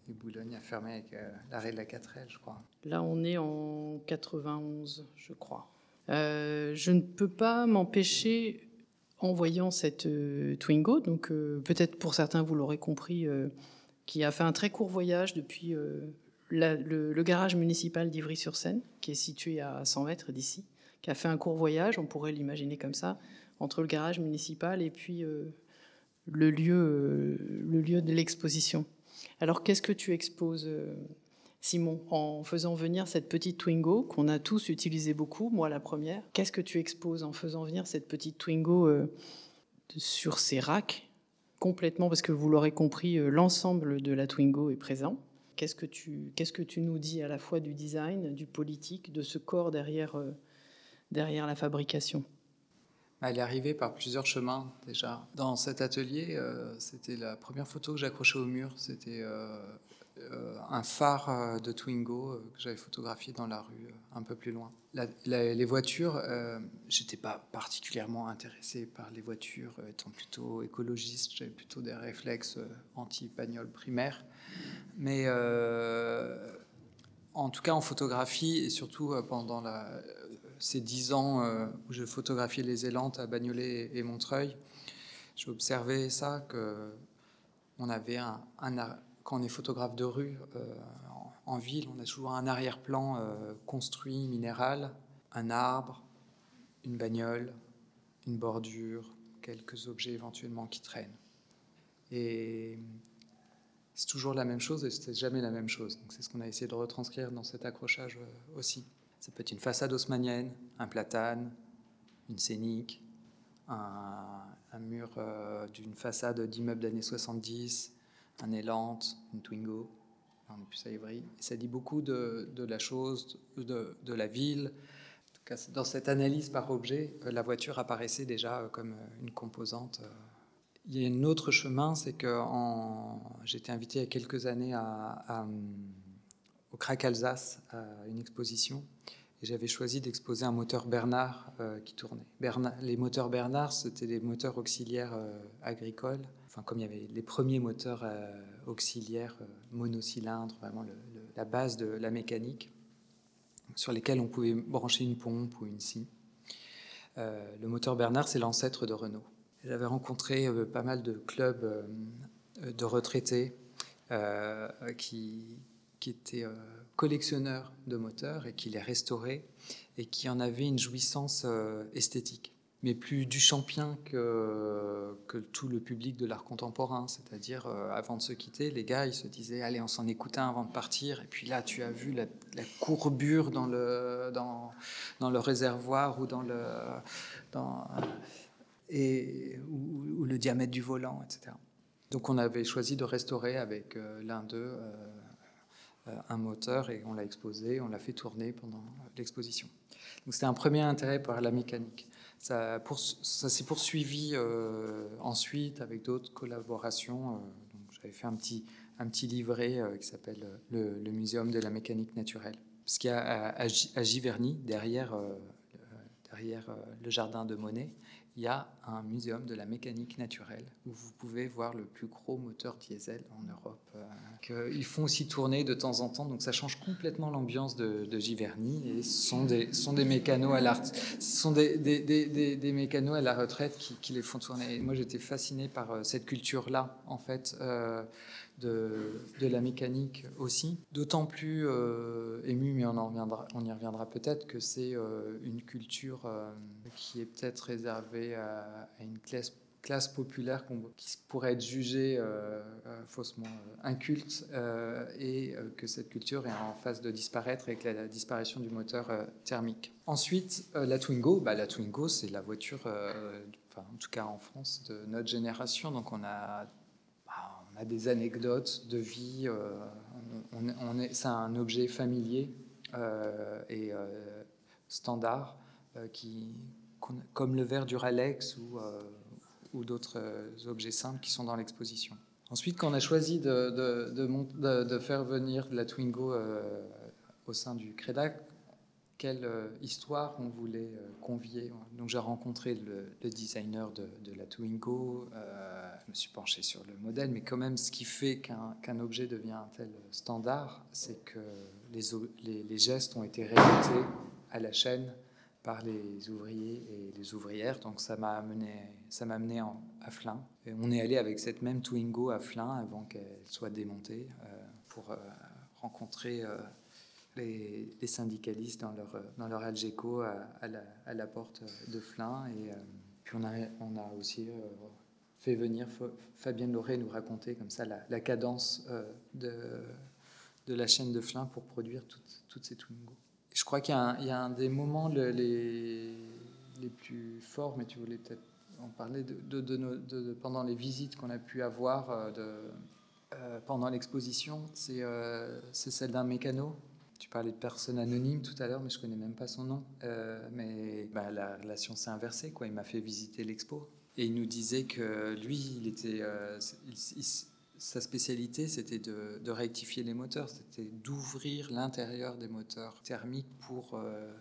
et, Boulogne a fermé avec euh, l'arrêt de la 4L, je crois. Là, on est en 91, je crois. je ne peux pas m'empêcher, en voyant cette Twingo, donc peut-être pour certains vous l'aurez compris, qui a fait un très court voyage depuis le, garage municipal d'Ivry-sur-Seine, qui est situé à 100 mètres d'ici, qui a fait un court voyage, on pourrait l'imaginer comme ça, entre le garage municipal et puis le lieu, euh, le lieu de l'exposition. Alors qu'est-ce que tu exposes, euh, Simon, en faisant venir cette petite Twingo qu'on a tous utilisé beaucoup, moi la première? Qu'est-ce que tu exposes en faisant venir cette petite Twingo euh, sur ces racks? Complètement, parce que vous l'aurez compris, l'ensemble de la Twingo est présent. Qu'est-ce que, tu, qu'est-ce que tu nous dis à la fois du design, du politique, de ce corps derrière, derrière la fabrication? Elle est arrivée par plusieurs chemins déjà. Dans cet atelier, euh, c'était la première photo que j'accrochais au mur. C'était euh, euh, un phare de Twingo que j'avais photographié dans la rue un peu plus loin. les voitures, j'étais pas particulièrement intéressé par les voitures, étant plutôt écologiste, j'avais plutôt des réflexes anti-bagnole primaires. Mais en tout cas en photographie et surtout pendant ces dix ans euh, où je photographiais les élantes à Bagnolet et Montreuil, j'ai observé ça, que on avait un, quand on est photographe de rue euh, en, ville, on a toujours un arrière-plan euh, construit, minéral, un arbre, une bagnole, une bordure, quelques objets éventuellement qui traînent. Et c'est toujours la même chose et c'est jamais la même chose. C'est ce qu'on a essayé de retranscrire dans cet accrochage aussi. Ça peut être une façade haussmannienne, un platane, une scénique, un, mur euh, d'une façade d'immeuble d'années 70, un élante, une Twingo. On est plus à Ivry. Et ça dit beaucoup de, la chose, de, la ville. dans cette analyse par objet, euh, la voiture apparaissait déjà euh, comme une composante. Il y a un autre chemin, c'est que été invité il y a quelques années au Crac Alsace à une exposition. Et j'avais choisi d'exposer un moteur Bernard euh, qui tournait. les moteurs Bernard, c'était des moteurs auxiliaires euh, agricoles. Comme il y avait les premiers moteurs euh, auxiliaires monocylindres, vraiment la base de la mécanique, sur lesquels on pouvait brancher une pompe ou une scie. le moteur Bernard, c'est l'ancêtre de Renault. J'avais rencontré pas mal de clubs de retraités qui, qui était euh, collectionneur de moteurs et qui les restaurait et qui en avait une jouissance euh, esthétique, mais plus du champien que, que tout le public de l'art contemporain. C'est-à-dire, euh, avant de se quitter, les gars, ils se disaient, allez, on s'en écoute un avant de partir. Et puis là, tu as vu la, courbure dans le, réservoir ou dans le... Le diamètre du volant, etc. Donc on avait choisi de restaurer avec l'un d'eux euh, un moteur et on l'a exposé, on l'a fait tourner pendant l'exposition. Donc c'était un premier intérêt pour la mécanique. Ça, s'est poursuivi euh, ensuite avec d'autres collaborations. Euh, j'avais fait un petit, un petit livret qui s'appelle le, le, Muséum de la mécanique naturelle. Parce qu'il y a à, à Giverny, derrière, derrière le jardin de Monet, il y a un muséum de la mécanique naturelle où vous pouvez voir le plus gros moteur diesel en Europe. Euh, ils font aussi tourner de temps en temps, donc ça change complètement l'ambiance de, Giverny. Et ce sont des, sont des mécanos à la, retraite qui, les font tourner. Moi, j'étais fasciné par euh, cette culture-là, en fait. Euh, de, la mécanique aussi. D'autant plus euh, ému, mais on, y reviendra peut-être, que c'est euh, une culture euh, qui est peut-être réservée à, une classe, populaire qui pourrait être jugée faussement inculte et que cette culture est en phase de disparaître avec la, disparition du moteur thermique. Ensuite, la Twingo, bah, la Twingo, c'est la voiture, en tout cas en France, de notre génération. Donc on a a des anecdotes de vie. on, est, c'est un objet familier et standard qui, comme le verre du Ralex ou, d'autres objets simples qui sont dans l'exposition. Ensuite, quand on a choisi de, de, faire venir la Twingo au sein du CREDAC, quelle euh, histoire on voulait euh, convier. Donc j'ai rencontré le, designer de, la Twingo, euh, je me suis penché sur le modèle, mais quand même ce qui fait qu'un objet devient un tel standard, c'est que les, gestes ont été répétés à la chaîne par les ouvriers et les ouvrières. Donc ça m'a amené, ça m'a amené à Flins. Et on est allé avec cette même Twingo à Flins avant qu'elle soit démontée pour rencontrer les, syndicalistes dans leur, dans leur Algeco à, la, à la, porte de Flins. Et euh, puis on a, on a aussi euh, fait venir Fabienne Lauré nous raconter comme ça la, cadence euh, de, de la chaîne de Flins pour produire toutes, toutes ces Twingo. Je crois qu'il y, y, a un des moments les, les plus forts, mais tu voulais peut-être en parler, de, de, pendant les visites qu'on a pu avoir pendant l'exposition, c'est celle d'un mécano tu parlais de personne anonyme tout à l'heure, mais je connais même pas son nom. Euh, mais bah, la relation s'est inversée. Quoi. Il m'a fait visiter l'expo. Et il nous disait que lui, il était, euh, sa spécialité, c'était de, rectifier les moteurs, c'était d'ouvrir l'intérieur des moteurs thermiques pour euh,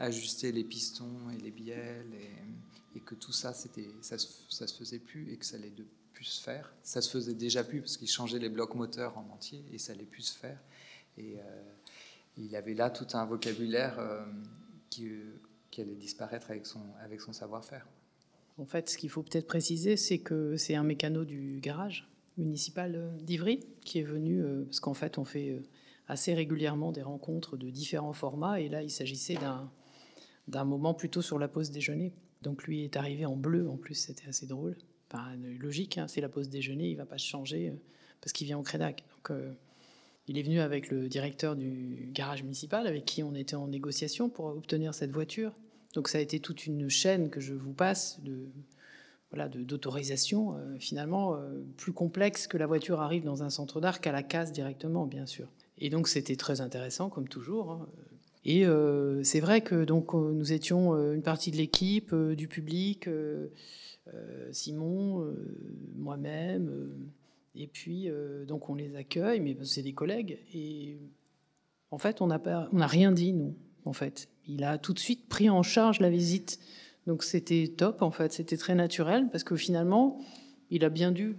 ajuster les pistons et les bielles, et, et que tout ça, c'était, ça, ça se faisait plus et que ça allait de plus se faire. Ça se faisait déjà plus parce qu'il changeait les blocs moteurs en entier et ça allait plus se faire. Et il avait là tout un vocabulaire euh, qui, qui, allait disparaître avec son, avec son savoir-faire. En fait, ce qu'il faut peut-être préciser, c'est que c'est un mécano du garage municipal d'Ivry qui est venu, euh, parce qu'en fait, on fait euh, assez régulièrement des rencontres de différents formats, et là, il s'agissait d'un, d'un moment plutôt sur la pause déjeuner. Donc lui est arrivé en bleu, en plus, c'était assez drôle. Enfin, logique, hein, c'est la pause déjeuner, il va pas se changer parce qu'il vient au Crédac. Donc il est venu avec le directeur du garage municipal, avec qui on était en négociation pour obtenir cette voiture. Donc ça a été toute une chaîne que je vous passe de voilà d'autorisation euh, finalement euh, plus complexe que la voiture arrive dans un centre d'art qu'à la case directement, bien sûr. Et donc c'était très intéressant comme toujours. Hein. Et euh, c'est vrai que donc nous étions une partie de l'équipe, du public, Simon, moi-même et puis, euh, donc, on les accueille, mais c'est des collègues. Et en fait, on n'a rien dit, nous, en fait. Il a tout de suite pris en charge la visite. Donc, c'était top, en fait. C'était très naturel, parce que finalement, il a bien dû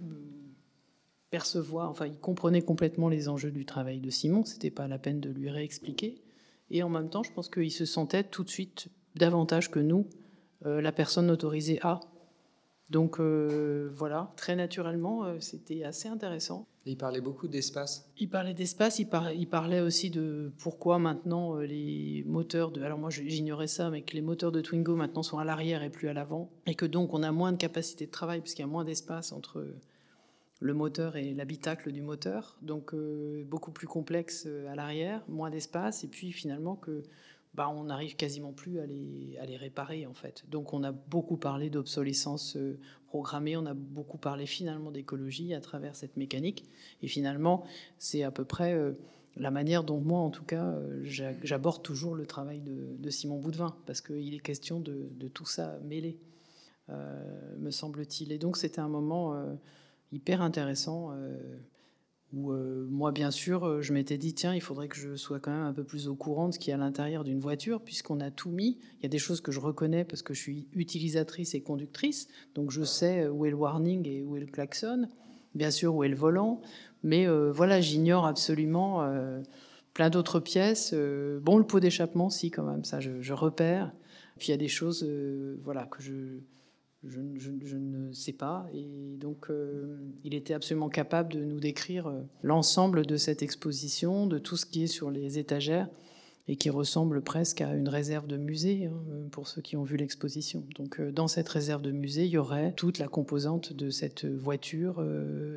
percevoir, enfin, il comprenait complètement les enjeux du travail de Simon. C'était pas la peine de lui réexpliquer. Et en même temps, je pense qu'il se sentait tout de suite davantage que nous, euh, la personne autorisée à donc euh, voilà, très naturellement, euh, c'était assez intéressant. il parlait beaucoup d'espace. Il parlait d'espace, il, il, parlait aussi de pourquoi maintenant euh, les moteurs de... Alors moi j'ignorais ça, mais que les moteurs de Twingo maintenant sont à l'arrière et plus à l'avant. Et que donc on a moins de capacité de travail puisqu'il y a moins d'espace entre le moteur et l'habitacle du moteur. Donc beaucoup plus complexe à l'arrière, moins d'espace. Et puis finalement que bah, on n'arrive quasiment plus à les, réparer en fait. Donc on a beaucoup parlé d'obsolescence euh, programmée, on a beaucoup parlé finalement d'écologie à travers cette mécanique. Et finalement, c'est à peu près euh, la manière dont moi, en tout cas, euh, j'aborde toujours le travail de, Simon Boudvin, parce qu'il est question de, tout ça mêlé, me semble-t-il. Et donc c'était un moment hyper intéressant où euh, moi, bien sûr, euh, je m'étais dit, tiens, il faudrait que je sois quand même un peu plus au courant de ce qu'il y a à l'intérieur d'une voiture, puisqu'on a tout mis. Il y a des choses que je reconnais parce que je suis utilisatrice et conductrice, donc je sais où est le warning et où est le klaxon, bien sûr où est le volant, mais euh, voilà, j'ignore absolument plein d'autres pièces. bon, le pot d'échappement, si, quand même, ça, je, je repère. Puis il y a des choses, voilà, que je je, ne sais pas. Et donc, euh, il était absolument capable de nous décrire euh, l'ensemble de cette exposition, de tout ce qui est sur les étagères, et qui ressemble presque à une réserve de musée, hein, pour ceux qui ont vu l'exposition. Donc, euh, dans cette réserve de musée, il y aurait toute la composante de cette voiture,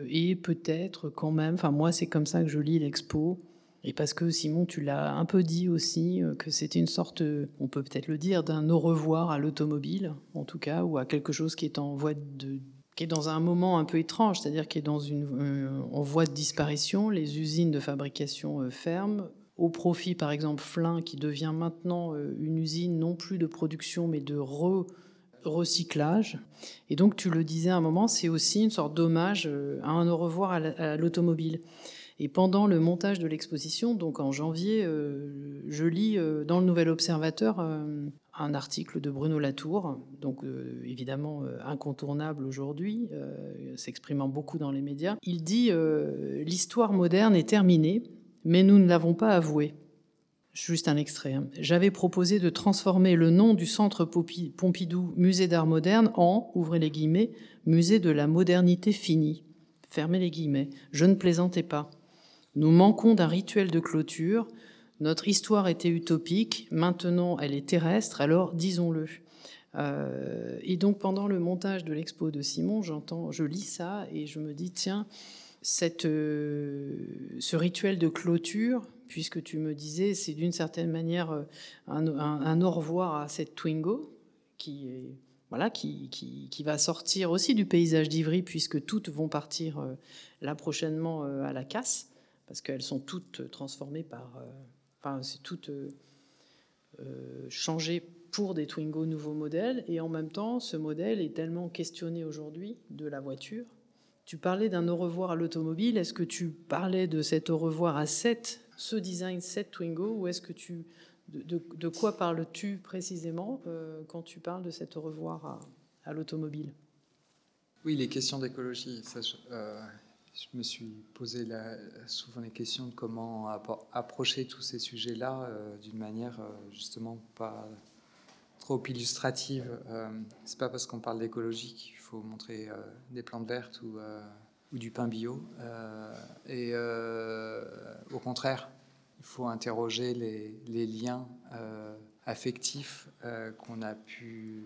et peut-être quand même, enfin, moi, c'est comme ça que je lis l'expo et parce que Simon, tu l'as un peu dit aussi, euh, que c'était une sorte, euh, on peut peut-être le dire, d'un au revoir à l'automobile, en tout cas, ou à quelque chose qui est en voie de qui est dans un moment un peu étrange, c'est-à-dire qui est dans une, euh, en voie de disparition. Les usines de fabrication ferment au profit, par exemple, Flin, qui devient maintenant une usine non plus de production, mais de recyclage. Et donc, tu le disais à un moment, c'est aussi une sorte d'hommage à un au revoir à l'automobile. Et pendant le montage de l'exposition, donc en janvier, je lis dans le Nouvel Observateur un article de Bruno Latour, donc euh, évidemment euh, incontournable aujourd'hui, euh, s'exprimant beaucoup dans les médias. Il dit L'histoire moderne est terminée, mais nous ne l'avons pas avouée. Juste un extrait. Hein. J'avais proposé de transformer le nom du centre Pompidou, musée d'art moderne, en, ouvrez les guillemets, musée de la modernité finie. Fermez les guillemets. Je ne plaisantais pas. Nous manquons d'un rituel de clôture, notre histoire était utopique, maintenant elle est terrestre, alors disons-le. Euh, et donc pendant le montage de l'expo de Simon, j'entends, je lis ça et je me dis tiens, cette, euh, ce rituel de clôture, puisque tu me disais, c'est d'une certaine manière euh, un, au revoir à cette Twingo qui voilà, qui, qui, qui, va sortir aussi du paysage d'Ivry, puisque toutes vont partir là prochainement à la casse, parce qu'elles sont toutes transformées par, c'est tout euh, euh, changé pour des Twingo nouveaux modèles. Et en même temps, ce modèle est tellement questionné aujourd'hui de la voiture. Tu parlais d'un au revoir à l'automobile. Est-ce que tu parlais de cet au revoir à cette, ce design, cette Twingo, ou est-ce que tu de, quoi parles-tu précisément euh, quand tu parles de cet au revoir à, l'automobile? Oui, les questions d'écologie. Je me suis posé souvent les questions de comment approcher tous ces sujets-là euh, d'une manière euh, justement pas trop illustrative. Euh, c'est pas parce qu'on parle d'écologie qu'il faut montrer des plantes vertes ou, du pain bio. et au contraire, il faut interroger les liens affectifs qu'on a pu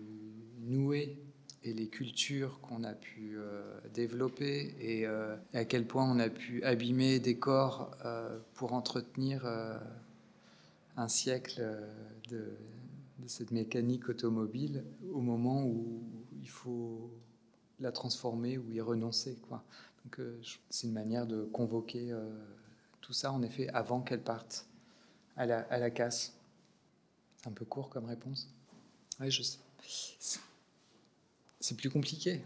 nouer et les cultures qu'on a pu euh, développer euh, et, à quel point on a pu abîmer des corps euh, pour entretenir un siècle de, cette mécanique automobile au moment où il faut la transformer ou y renoncer. Quoi. Donc c'est une manière de convoquer tout ça, en effet, avant qu'elle parte à la, à la casse. C'est un peu court comme réponse. Oui, je sais c'est plus compliqué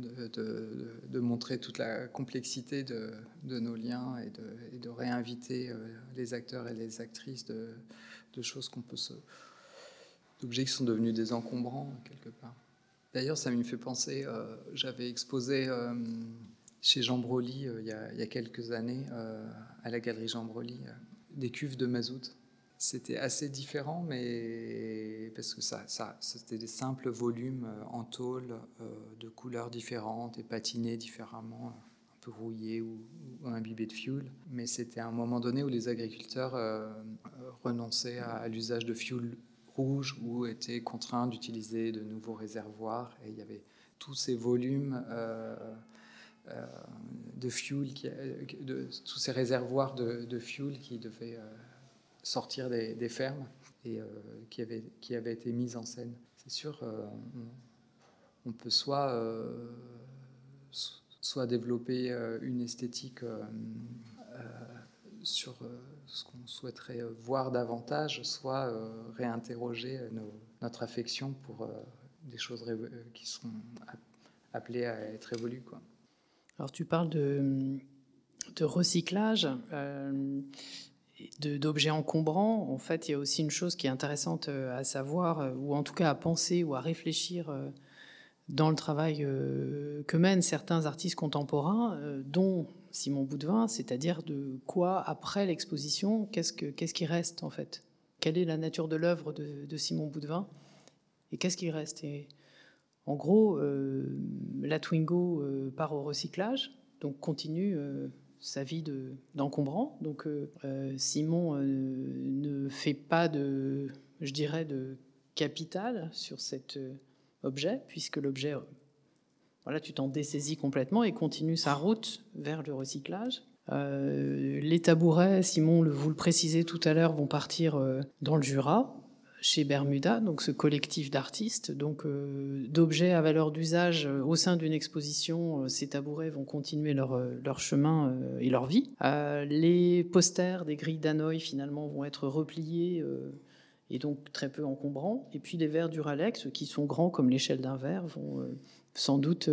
de, montrer toute la complexité de, nos liens et de, réinviter euh, les acteurs et les actrices de, choses qu'on peut se. d'objets qui sont devenus des encombrants, quelque part. D'ailleurs, ça me fait penser, euh, j'avais exposé euh, chez Jean Broly il, y a, quelques années, à la galerie Jean Broly, des cuves de mazout c'était assez différent, mais parce que ça, c'était des simples volumes euh, en tôle euh, de couleurs différentes et patinés différemment, un peu rouillés ou, imbibés de fuel. Mais c'était un moment donné où les agriculteurs euh, renonçaient à, l'usage de fuel rouge ou étaient contraints d'utiliser de nouveaux réservoirs. Et il y avait tous ces volumes de fuel, de, tous ces réservoirs de, de fuel qui devaient sortir des, fermes et euh, qui, avait, qui avait été mise en scène. C'est sûr, euh, on, peut soit, euh, soit développer une esthétique sur ce qu'on souhaiterait voir davantage, soit réinterroger notre affection pour des choses qui sont appelées à être évolues. Quoi. Alors tu parles de, de recyclage d'objets encombrants, en fait, il y a aussi une chose qui est intéressante euh, à savoir, euh, ou en tout cas à penser ou à réfléchir euh, dans le travail que mènent certains artistes contemporains, dont Simon Boudvin, c'est-à-dire de quoi, après l'exposition, qu'est-ce, que, qu'est-ce qui reste en fait? Quelle est la nature de l'œuvre de, Simon Boudvin Et qu'est-ce qui reste? Et, En gros, la Twingo part au recyclage, donc continue sa vie d'encombrant. Donc euh, euh, Simon euh, ne fait pas de, je dirais, de capital sur cet objet, puisque l'objet, voilà, tu t'en dessaisis complètement et continue sa route vers le recyclage. les tabourets, Simon, vous le précisez tout à l'heure, vont partir dans le Jura. Chez Bermuda, donc ce collectif d'artistes, donc d'objets à valeur d'usage au sein d'une exposition. ces tabourets vont continuer leur, leur chemin et leur vie. les posters des grilles d'Hanoï finalement vont être repliés et donc très peu encombrants. Et puis les verres Duralex, qui sont grands comme l'échelle d'un verre, vont sans doute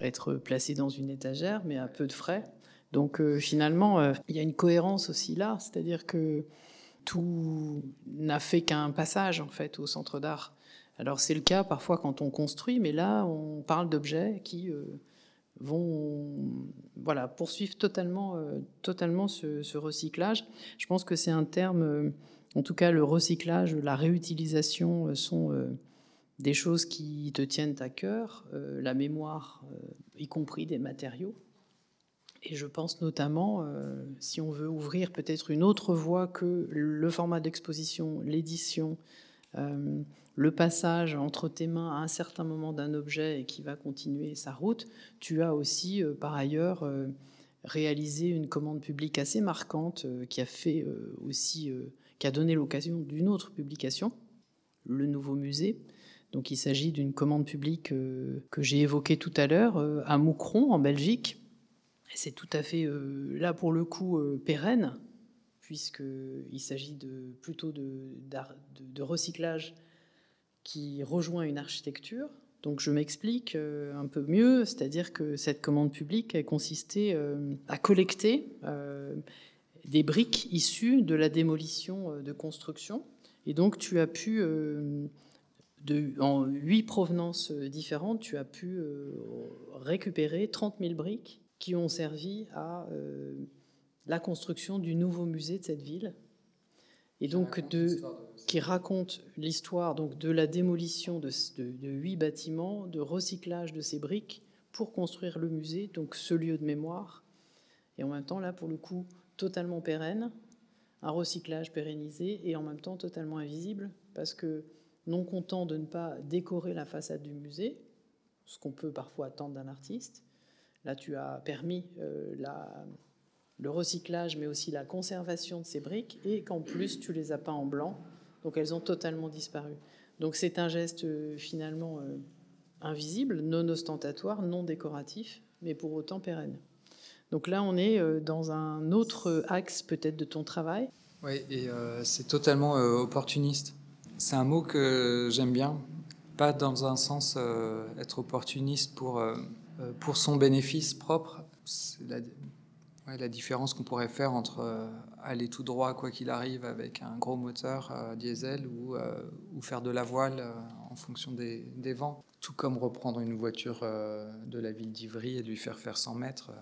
être placés dans une étagère, mais à peu de frais. Donc euh, finalement, euh, il y a une cohérence aussi là, c'est-à-dire que tout n'a fait qu'un passage en fait au centre d'art. Alors c'est le cas parfois quand on construit, mais là on parle d'objets qui euh, vont voilà, poursuivre totalement, totalement ce, recyclage. Je pense que c'est un terme, en tout cas le recyclage, la réutilisation sont des choses qui te tiennent à cœur, la mémoire, y compris des matériaux. Et je pense notamment, euh, si on veut ouvrir peut-être une autre voie que le format d'exposition, l'édition, euh, le passage entre tes mains à un certain moment d'un objet et qui va continuer sa route, tu as aussi euh, par ailleurs réalisé une commande publique assez marquante qui a fait aussi, qui a donné l'occasion d'une autre publication, le nouveau musée. Donc il s'agit d'une commande publique que j'ai évoquée tout à l'heure à Moucron en Belgique c'est tout à fait, euh, là pour le coup, euh, pérenne, puisqu'il s'agit de, plutôt de, recyclage qui rejoint une architecture. Donc je m'explique euh, un peu mieux, c'est-à-dire que cette commande publique a consisté à collecter des briques issues de la démolition de construction. Et donc tu as pu, en huit provenances différentes, tu as pu récupérer 30 000 briques qui ont servi à euh, la construction du nouveau musée de cette ville. Et donc, de, qui raconte l'histoire donc de la démolition de, huit bâtiments, de recyclage de ces briques pour construire le musée, donc ce lieu de mémoire. Et en même temps, là, pour le coup, totalement pérenne, un recyclage pérennisé et en même temps totalement invisible, parce que non content de ne pas décorer la façade du musée, ce qu'on peut parfois attendre d'un artiste, Là, tu as permis euh, le recyclage, mais aussi la conservation de ces briques, et qu'en plus, tu les as pas en blanc, donc elles ont totalement disparu. Donc c'est un geste euh, finalement euh, invisible, non ostentatoire, non décoratif, mais pour autant pérenne. Donc là, on est dans un autre axe peut-être de ton travail. Oui, et c'est totalement opportuniste. C'est un mot que j'aime bien, pas dans un sens être opportuniste pour pour son bénéfice propre. C'est la, différence qu'on pourrait faire entre euh, aller tout droit, quoi qu'il arrive, avec un gros moteur euh, diesel ou, faire de la voile en fonction des, vents. Tout comme reprendre une voiture de la ville d'Ivry et lui faire faire 100 mètres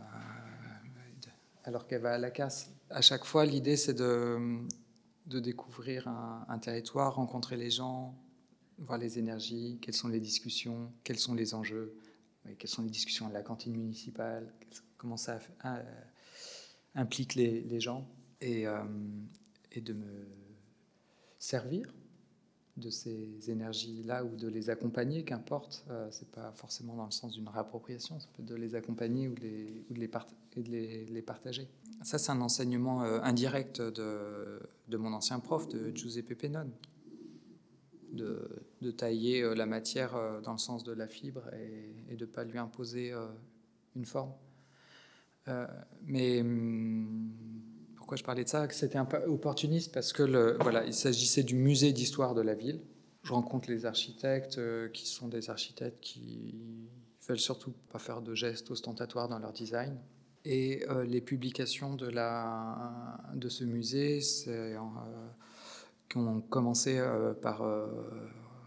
alors qu'elle va à la casse. À chaque fois, l'idée, c'est de, découvrir un, territoire, rencontrer les gens, voir les énergies, quelles sont les discussions, quels sont les enjeux quelles sont les discussions à la cantine municipale, comment ça euh, implique les, gens, et, euh, et, de me servir de ces énergies-là ou de les accompagner, qu'importe. Euh, c'est pas forcément dans le sens d'une réappropriation, ça de les accompagner ou de les, partager. Ça, c'est un enseignement indirect de, mon ancien prof, de Giuseppe Pennone, de, tailler euh, la matière euh, dans le sens de la fibre et, de ne pas lui imposer euh, une forme. mais hum, pourquoi je parlais de ça? C'était un peu opportuniste parce que voilà, il s'agissait du musée d'histoire de la ville. Je rencontre les architectes qui sont des architectes qui veulent surtout pas faire de gestes ostentatoires dans leur design. Et les publications de, la, de ce musée, c'est qui ont commencé euh, par euh,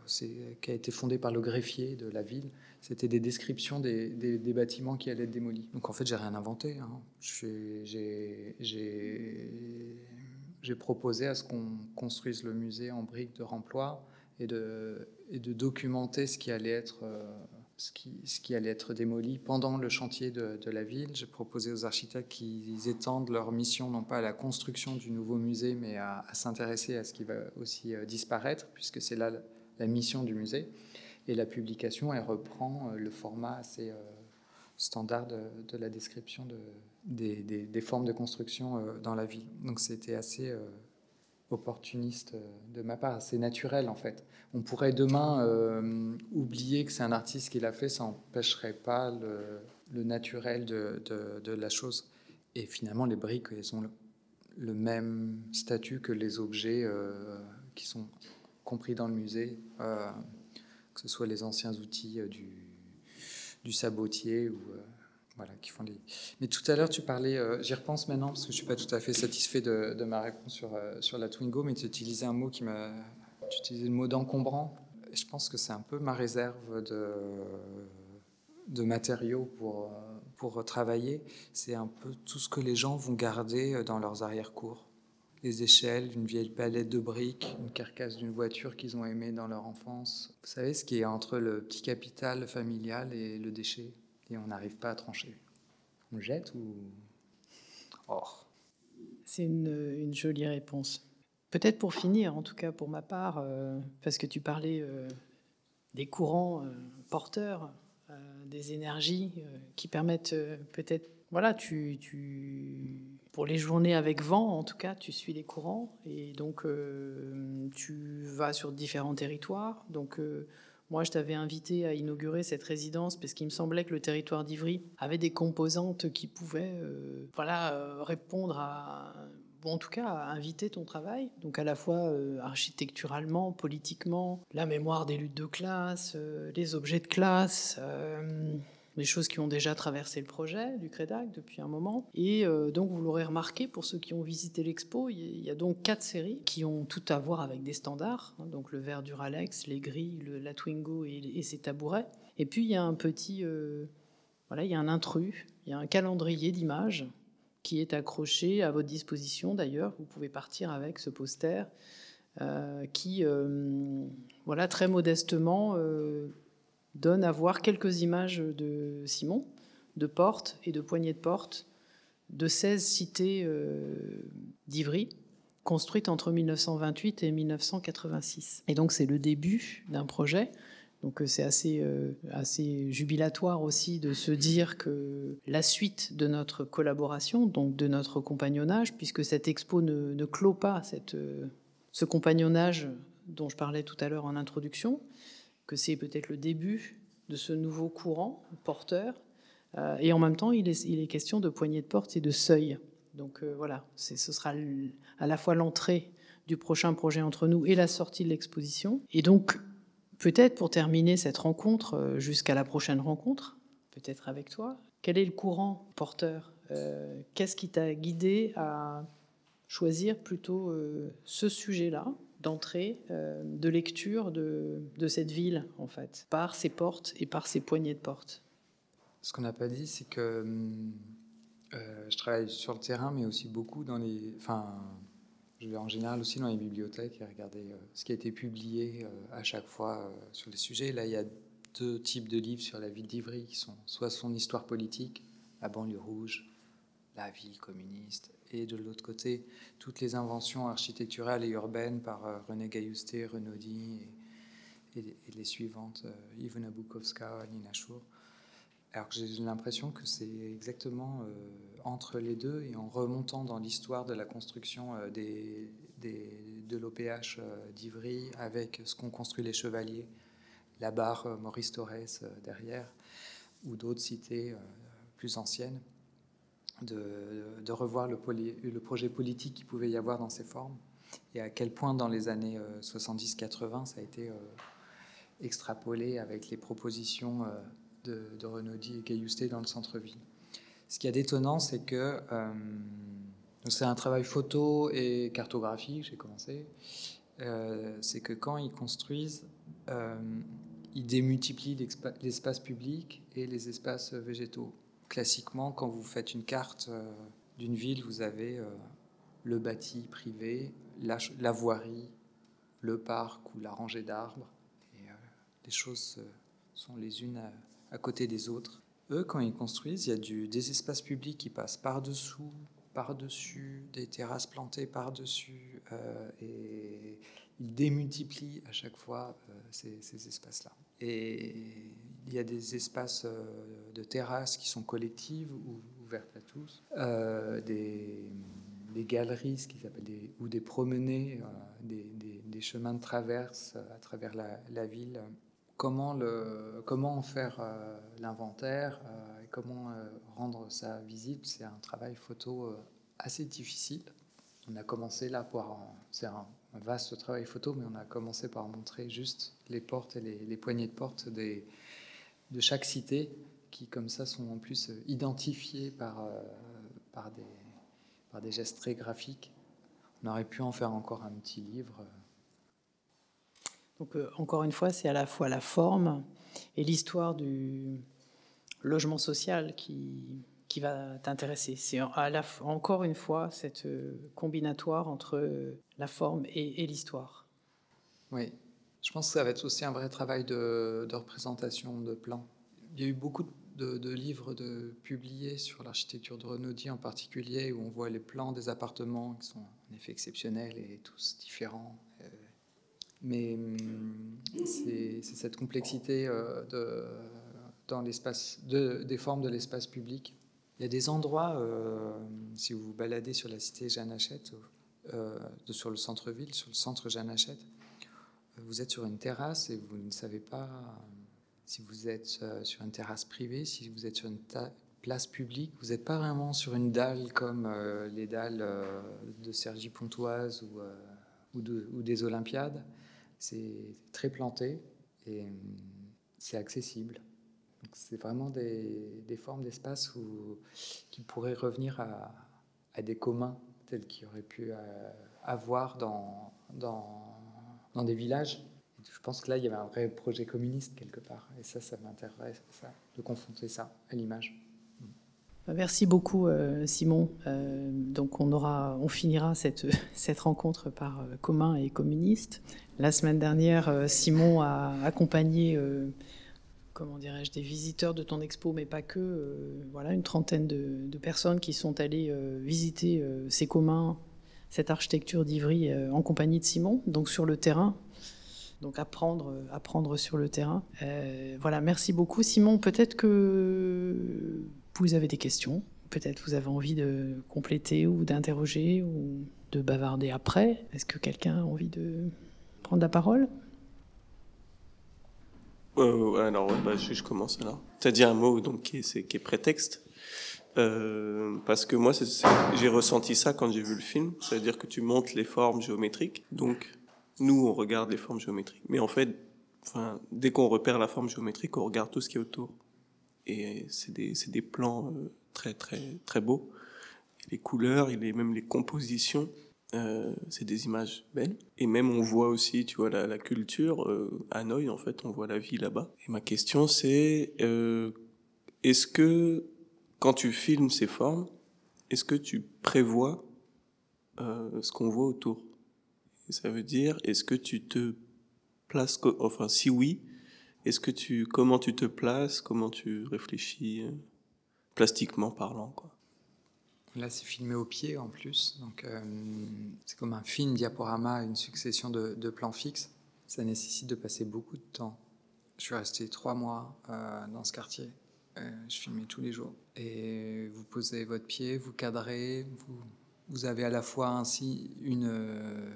qui a été fondé par le greffier de la ville. C'était des descriptions des, bâtiments qui allaient être démolis. Donc en fait, j'ai rien inventé. Hein. J'ai proposé à ce qu'on construise le musée en briques de remploi et de, et de documenter ce qui allait être euh, ce qui, allait être démoli pendant le chantier de, la ville. J'ai proposé aux architectes qu'ils étendent leur mission non pas à la construction du nouveau musée, mais à, s'intéresser à ce qui va aussi euh, disparaître, puisque c'est là la mission du musée. Et la publication, reprend euh, le format assez euh, standard de, la description de, des, des, formes de construction dans la ville. Donc c'était assez opportuniste de ma part. C'est naturel en fait. On pourrait demain oublier que c'est un artiste qui l'a fait, ça n'empêcherait pas le, naturel de, la chose. Et finalement, les briques, elles ont le, même statut que les objets qui sont compris dans le musée, que ce soit les anciens outils du, du sabotier ou voilà, qui font les... Mais tout à l'heure, tu parlais, euh, j'y repense maintenant parce que je suis pas tout à fait satisfait de, ma réponse sur, euh, sur la Twingo, mais tu utilisais un mot qui m'a, tu utilisais le mot d'encombrant. Je pense que c'est un peu ma réserve de, de matériaux pour, pour travailler. C'est un peu tout ce que les gens vont garder dans leurs arrière-cours. Les échelles, une vieille palette de briques, une carcasse d'une voiture qu'ils ont aimée dans leur enfance. Vous savez ce qui est entre le petit capital familial et le déchet? Et on n'arrive pas à trancher. On jette ou? Or C'est une, jolie réponse. Peut-être pour finir, en tout cas pour ma part, euh, parce que tu parlais euh, des courants euh, porteurs, des énergies qui permettent peut-être, voilà, tu, tu, pour les journées avec vent, en tout cas, tu suis les courants et donc tu vas sur différents territoires. Donc moi, je t'avais invité à inaugurer cette résidence parce qu'il me semblait que le territoire d'Ivry avait des composantes qui pouvaient euh, voilà, euh, répondre à, bon, en tout cas, inviter ton travail. Donc à la fois euh, architecturalement, politiquement, la mémoire des luttes de classe, les objets de classe des choses qui ont déjà traversé le projet du CREDAC depuis un moment. Et euh, donc, vous l'aurez remarqué, pour ceux qui ont visité l'expo, il y a donc quatre séries qui ont tout à voir avec des standards, hein, donc le verre du les grilles, la Twingo et, ses tabourets. Et puis, il y a un petit... Euh, voilà, il y a un intrus, il y a un calendrier d'images qui est accroché à votre disposition d'ailleurs. Vous pouvez partir avec ce poster euh, qui, voilà, très modestement donne à voir quelques images de Simon, de portes et de poignées de portes de 16 cités euh, d'Ivry, construites entre 1928 et 1986. Et donc c'est le début d'un projet. Donc euh, c'est assez, euh, assez jubilatoire aussi de se dire que la suite de notre collaboration, donc de notre compagnonnage, puisque cette expo ne, clôt pas cette, ce compagnonnage dont je parlais tout à l'heure en introduction, que c'est peut-être le début de ce nouveau courant porteur. Euh, et en même temps, il est, question de poignée de porte et de seuil. Donc euh, voilà, ce sera à la fois l'entrée du prochain projet entre nous et la sortie de l'exposition. Et donc, peut-être pour terminer cette rencontre, euh, jusqu'à la prochaine rencontre, peut-être avec toi, quel est le courant porteur Qu'est-ce qui t'a guidé à choisir plutôt ce sujet-là? D'entrée, euh, de lecture de, cette ville, en fait, par ses portes et par ses poignées de porte. Ce qu'on n'a pas dit, c'est que euh, je travaille sur le terrain, mais aussi beaucoup dans les. Enfin, je vais en général aussi dans les bibliothèques et regarder euh, ce qui a été publié à chaque fois sur les sujets. Là, il y a deux types de livres sur la ville d'Ivry qui sont soit son histoire politique, la banlieue rouge, la ville communiste, de l'autre côté, toutes les inventions architecturales et urbaines par euh, René Gaillusté, Renaudy et, les suivantes, euh, Ivona Bukovska, Nina Chour. Alors j'ai l'impression que c'est exactement euh, entre les deux et en remontant dans l'histoire de la construction des, de l'OPH d'Ivry avec ce qu'ont construit les chevaliers, la barre Maurice Torres derrière, ou d'autres cités plus anciennes de, revoir le, projet politique qu'il pouvait y avoir dans ces formes et à quel point dans les années 70-80 euh, ça a été euh, extrapolé avec les propositions euh, de, de Renaudy et Gaillusté dans le centre-ville. Ce qui est d'étonnant, c'est que c'est un travail photo et cartographie j'ai commencé. c'est que quand ils construisent, ils démultiplient l'espace public et les espaces végétaux classiquement, quand vous faites une carte euh, d'une ville, vous avez euh, le bâti privé, la, voirie, le parc ou la rangée d'arbres. Euh, les choses sont les unes à, côté des autres. Eux, quand ils construisent, il y a des espaces publics qui passent par-dessous, par-dessus, des terrasses plantées par-dessus, et ils démultiplient à chaque fois ces, ces espaces-là. Et il y a des espaces de terrasses qui sont collectives ou ouvertes à tous, euh, des, des galeries, ce qu'ils appellent des, ou des promenées, des, des, chemins de traverse à travers la, ville. Comment, le, comment en faire l'inventaire et comment rendre ça visible, c'est un travail photo assez difficile. On a commencé là par. C'est un, vaste travail photo, mais on a commencé par montrer juste les portes et les, poignées de porte des, de chaque cité, qui comme ça sont en plus identifiées par, euh, par, des, par des gestes très graphiques. On aurait pu en faire encore un petit livre. Donc euh, encore une fois, c'est à la fois la forme et l'histoire du logement social qui, qui va t'intéresser. C'est encore une fois cette euh, combinatoire entre euh, la forme et, l'histoire. Oui, je pense que ça va être aussi un vrai travail de, représentation de plans. Il y a eu beaucoup de, livres publiés sur l'architecture de Renaudie en particulier, où on voit les plans des appartements qui sont en effet exceptionnels et tous différents. Euh, mais hum, c'est cette complexité de, dans l'espace, des formes de l'espace public il y a des endroits, euh, si vous vous baladez sur la cité Jeanne Hachette, euh, sur le centre-ville, sur le centre Jeanne Hachette, vous êtes sur une terrasse et vous ne savez pas si vous êtes euh, sur une terrasse privée, si vous êtes sur une place publique. Vous n'êtes pas vraiment sur une dalle comme les dalles de Sergi Pontoise ou, des Olympiades. C'est très planté et c'est accessible. C'est vraiment des, formes d'espace qui pourraient revenir à, des communs tels qu'ils auraient pu euh, avoir dans, des villages. Je pense que là, il y avait un vrai projet communiste quelque part. Et ça, ça m'intéresse de confronter ça à l'image. Bah, merci beaucoup, euh, Simon. Euh, donc, on, aura, on finira cette, [LAUGHS] cette rencontre par commun et communiste. La semaine dernière, Simon a accompagné comment dirais-je, des visiteurs de ton expo, mais pas que. Euh, voilà, une trentaine de, personnes qui sont allées euh, visiter euh, ces communs, cette architecture d'Ivry en compagnie de Simon, donc sur le terrain. Donc apprendre, apprendre sur le terrain. voilà, merci beaucoup Simon. Peut-être que vous avez des questions, peut-être vous avez envie de compléter ou d'interroger ou de bavarder après. Est-ce que quelqu'un a envie de prendre la parole? Euh, alors, bah, je, commence alors. Tu as dit un mot donc, qui, est, prétexte. Euh, parce que moi, j'ai ressenti ça quand j'ai vu le film. C'est-à-dire que tu montes les formes géométriques. Donc, nous, on regarde les formes géométriques. Mais en fait, enfin, dès qu'on repère la forme géométrique, on regarde tout ce qui est autour. Et c'est des, des plans euh, très, très, très beaux. Les couleurs, et même les compositions. Euh, c'est des images belles. Et même on voit aussi, tu vois, la, culture. Euh, Hanoï, en fait, on voit la vie là-bas. Et ma question, c'est euh, est-ce que quand tu filmes ces formes, est-ce que tu prévois ce qu'on voit autour? Ça veut dire, est-ce que tu te places, enfin, si oui, est-ce que tu, comment tu te places, comment tu réfléchis, plastiquement parlant, quoi? Là, c'est filmé au pied en plus. Donc, euh, c'est comme un film diaporama, une succession de, plans fixes. Ça nécessite de passer beaucoup de temps. Je suis resté trois mois euh, dans ce quartier. Euh, je filmais tous les jours. Et vous posez votre pied, vous cadrez, vous, vous avez à la fois ainsi une,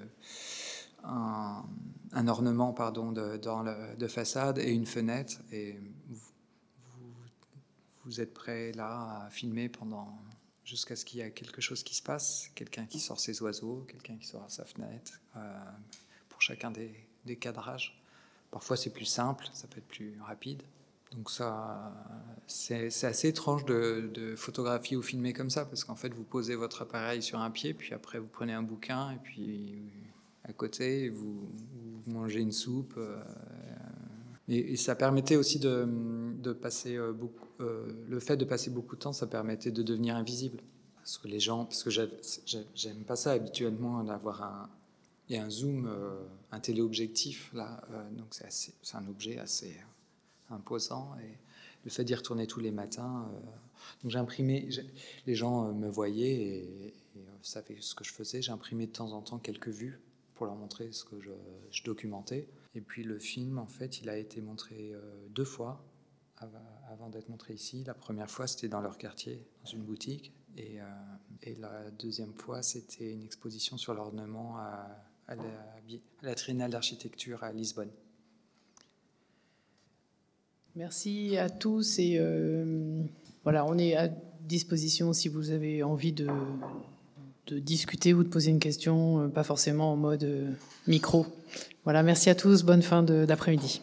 un, ornement pardon, de, dans de façade et une fenêtre. Et vous, êtes prêt là à filmer pendant jusqu'à ce qu'il y ait quelque chose qui se passe, quelqu'un qui sort ses oiseaux, quelqu'un qui sort sa fenêtre, euh, pour chacun des, cadrages. Parfois c'est plus simple, ça peut être plus rapide. Donc ça, c'est assez étrange de, photographier ou filmer comme ça, parce qu'en fait vous posez votre appareil sur un pied, puis après vous prenez un bouquin, et puis à côté vous, mangez une soupe. Euh, et, ça permettait aussi de, passer euh, beaucoup, euh, le fait de passer beaucoup de temps, ça permettait de devenir invisible. Parce que les gens, parce que j'aime pas ça habituellement d'avoir un, il un zoom, un téléobjectif là, donc c'est un objet assez imposant et le fait d'y retourner tous les matins. donc j'imprimais, les gens me voyaient et, et, savaient ce que je faisais. J'imprimais de temps en temps quelques vues pour leur montrer ce que je, documentais. Et puis le film, en fait, il a été montré euh, deux fois avant d'être montré ici. La première fois, c'était dans leur quartier, dans une boutique. Et, la deuxième fois, c'était une exposition sur l'ornement à, à, à la Triennale d'architecture à Lisbonne. Merci à tous et euh, voilà, on est à disposition si vous avez envie de, de discuter ou de poser une question, pas forcément en mode micro. Voilà, merci à tous, bonne fin d'après-midi.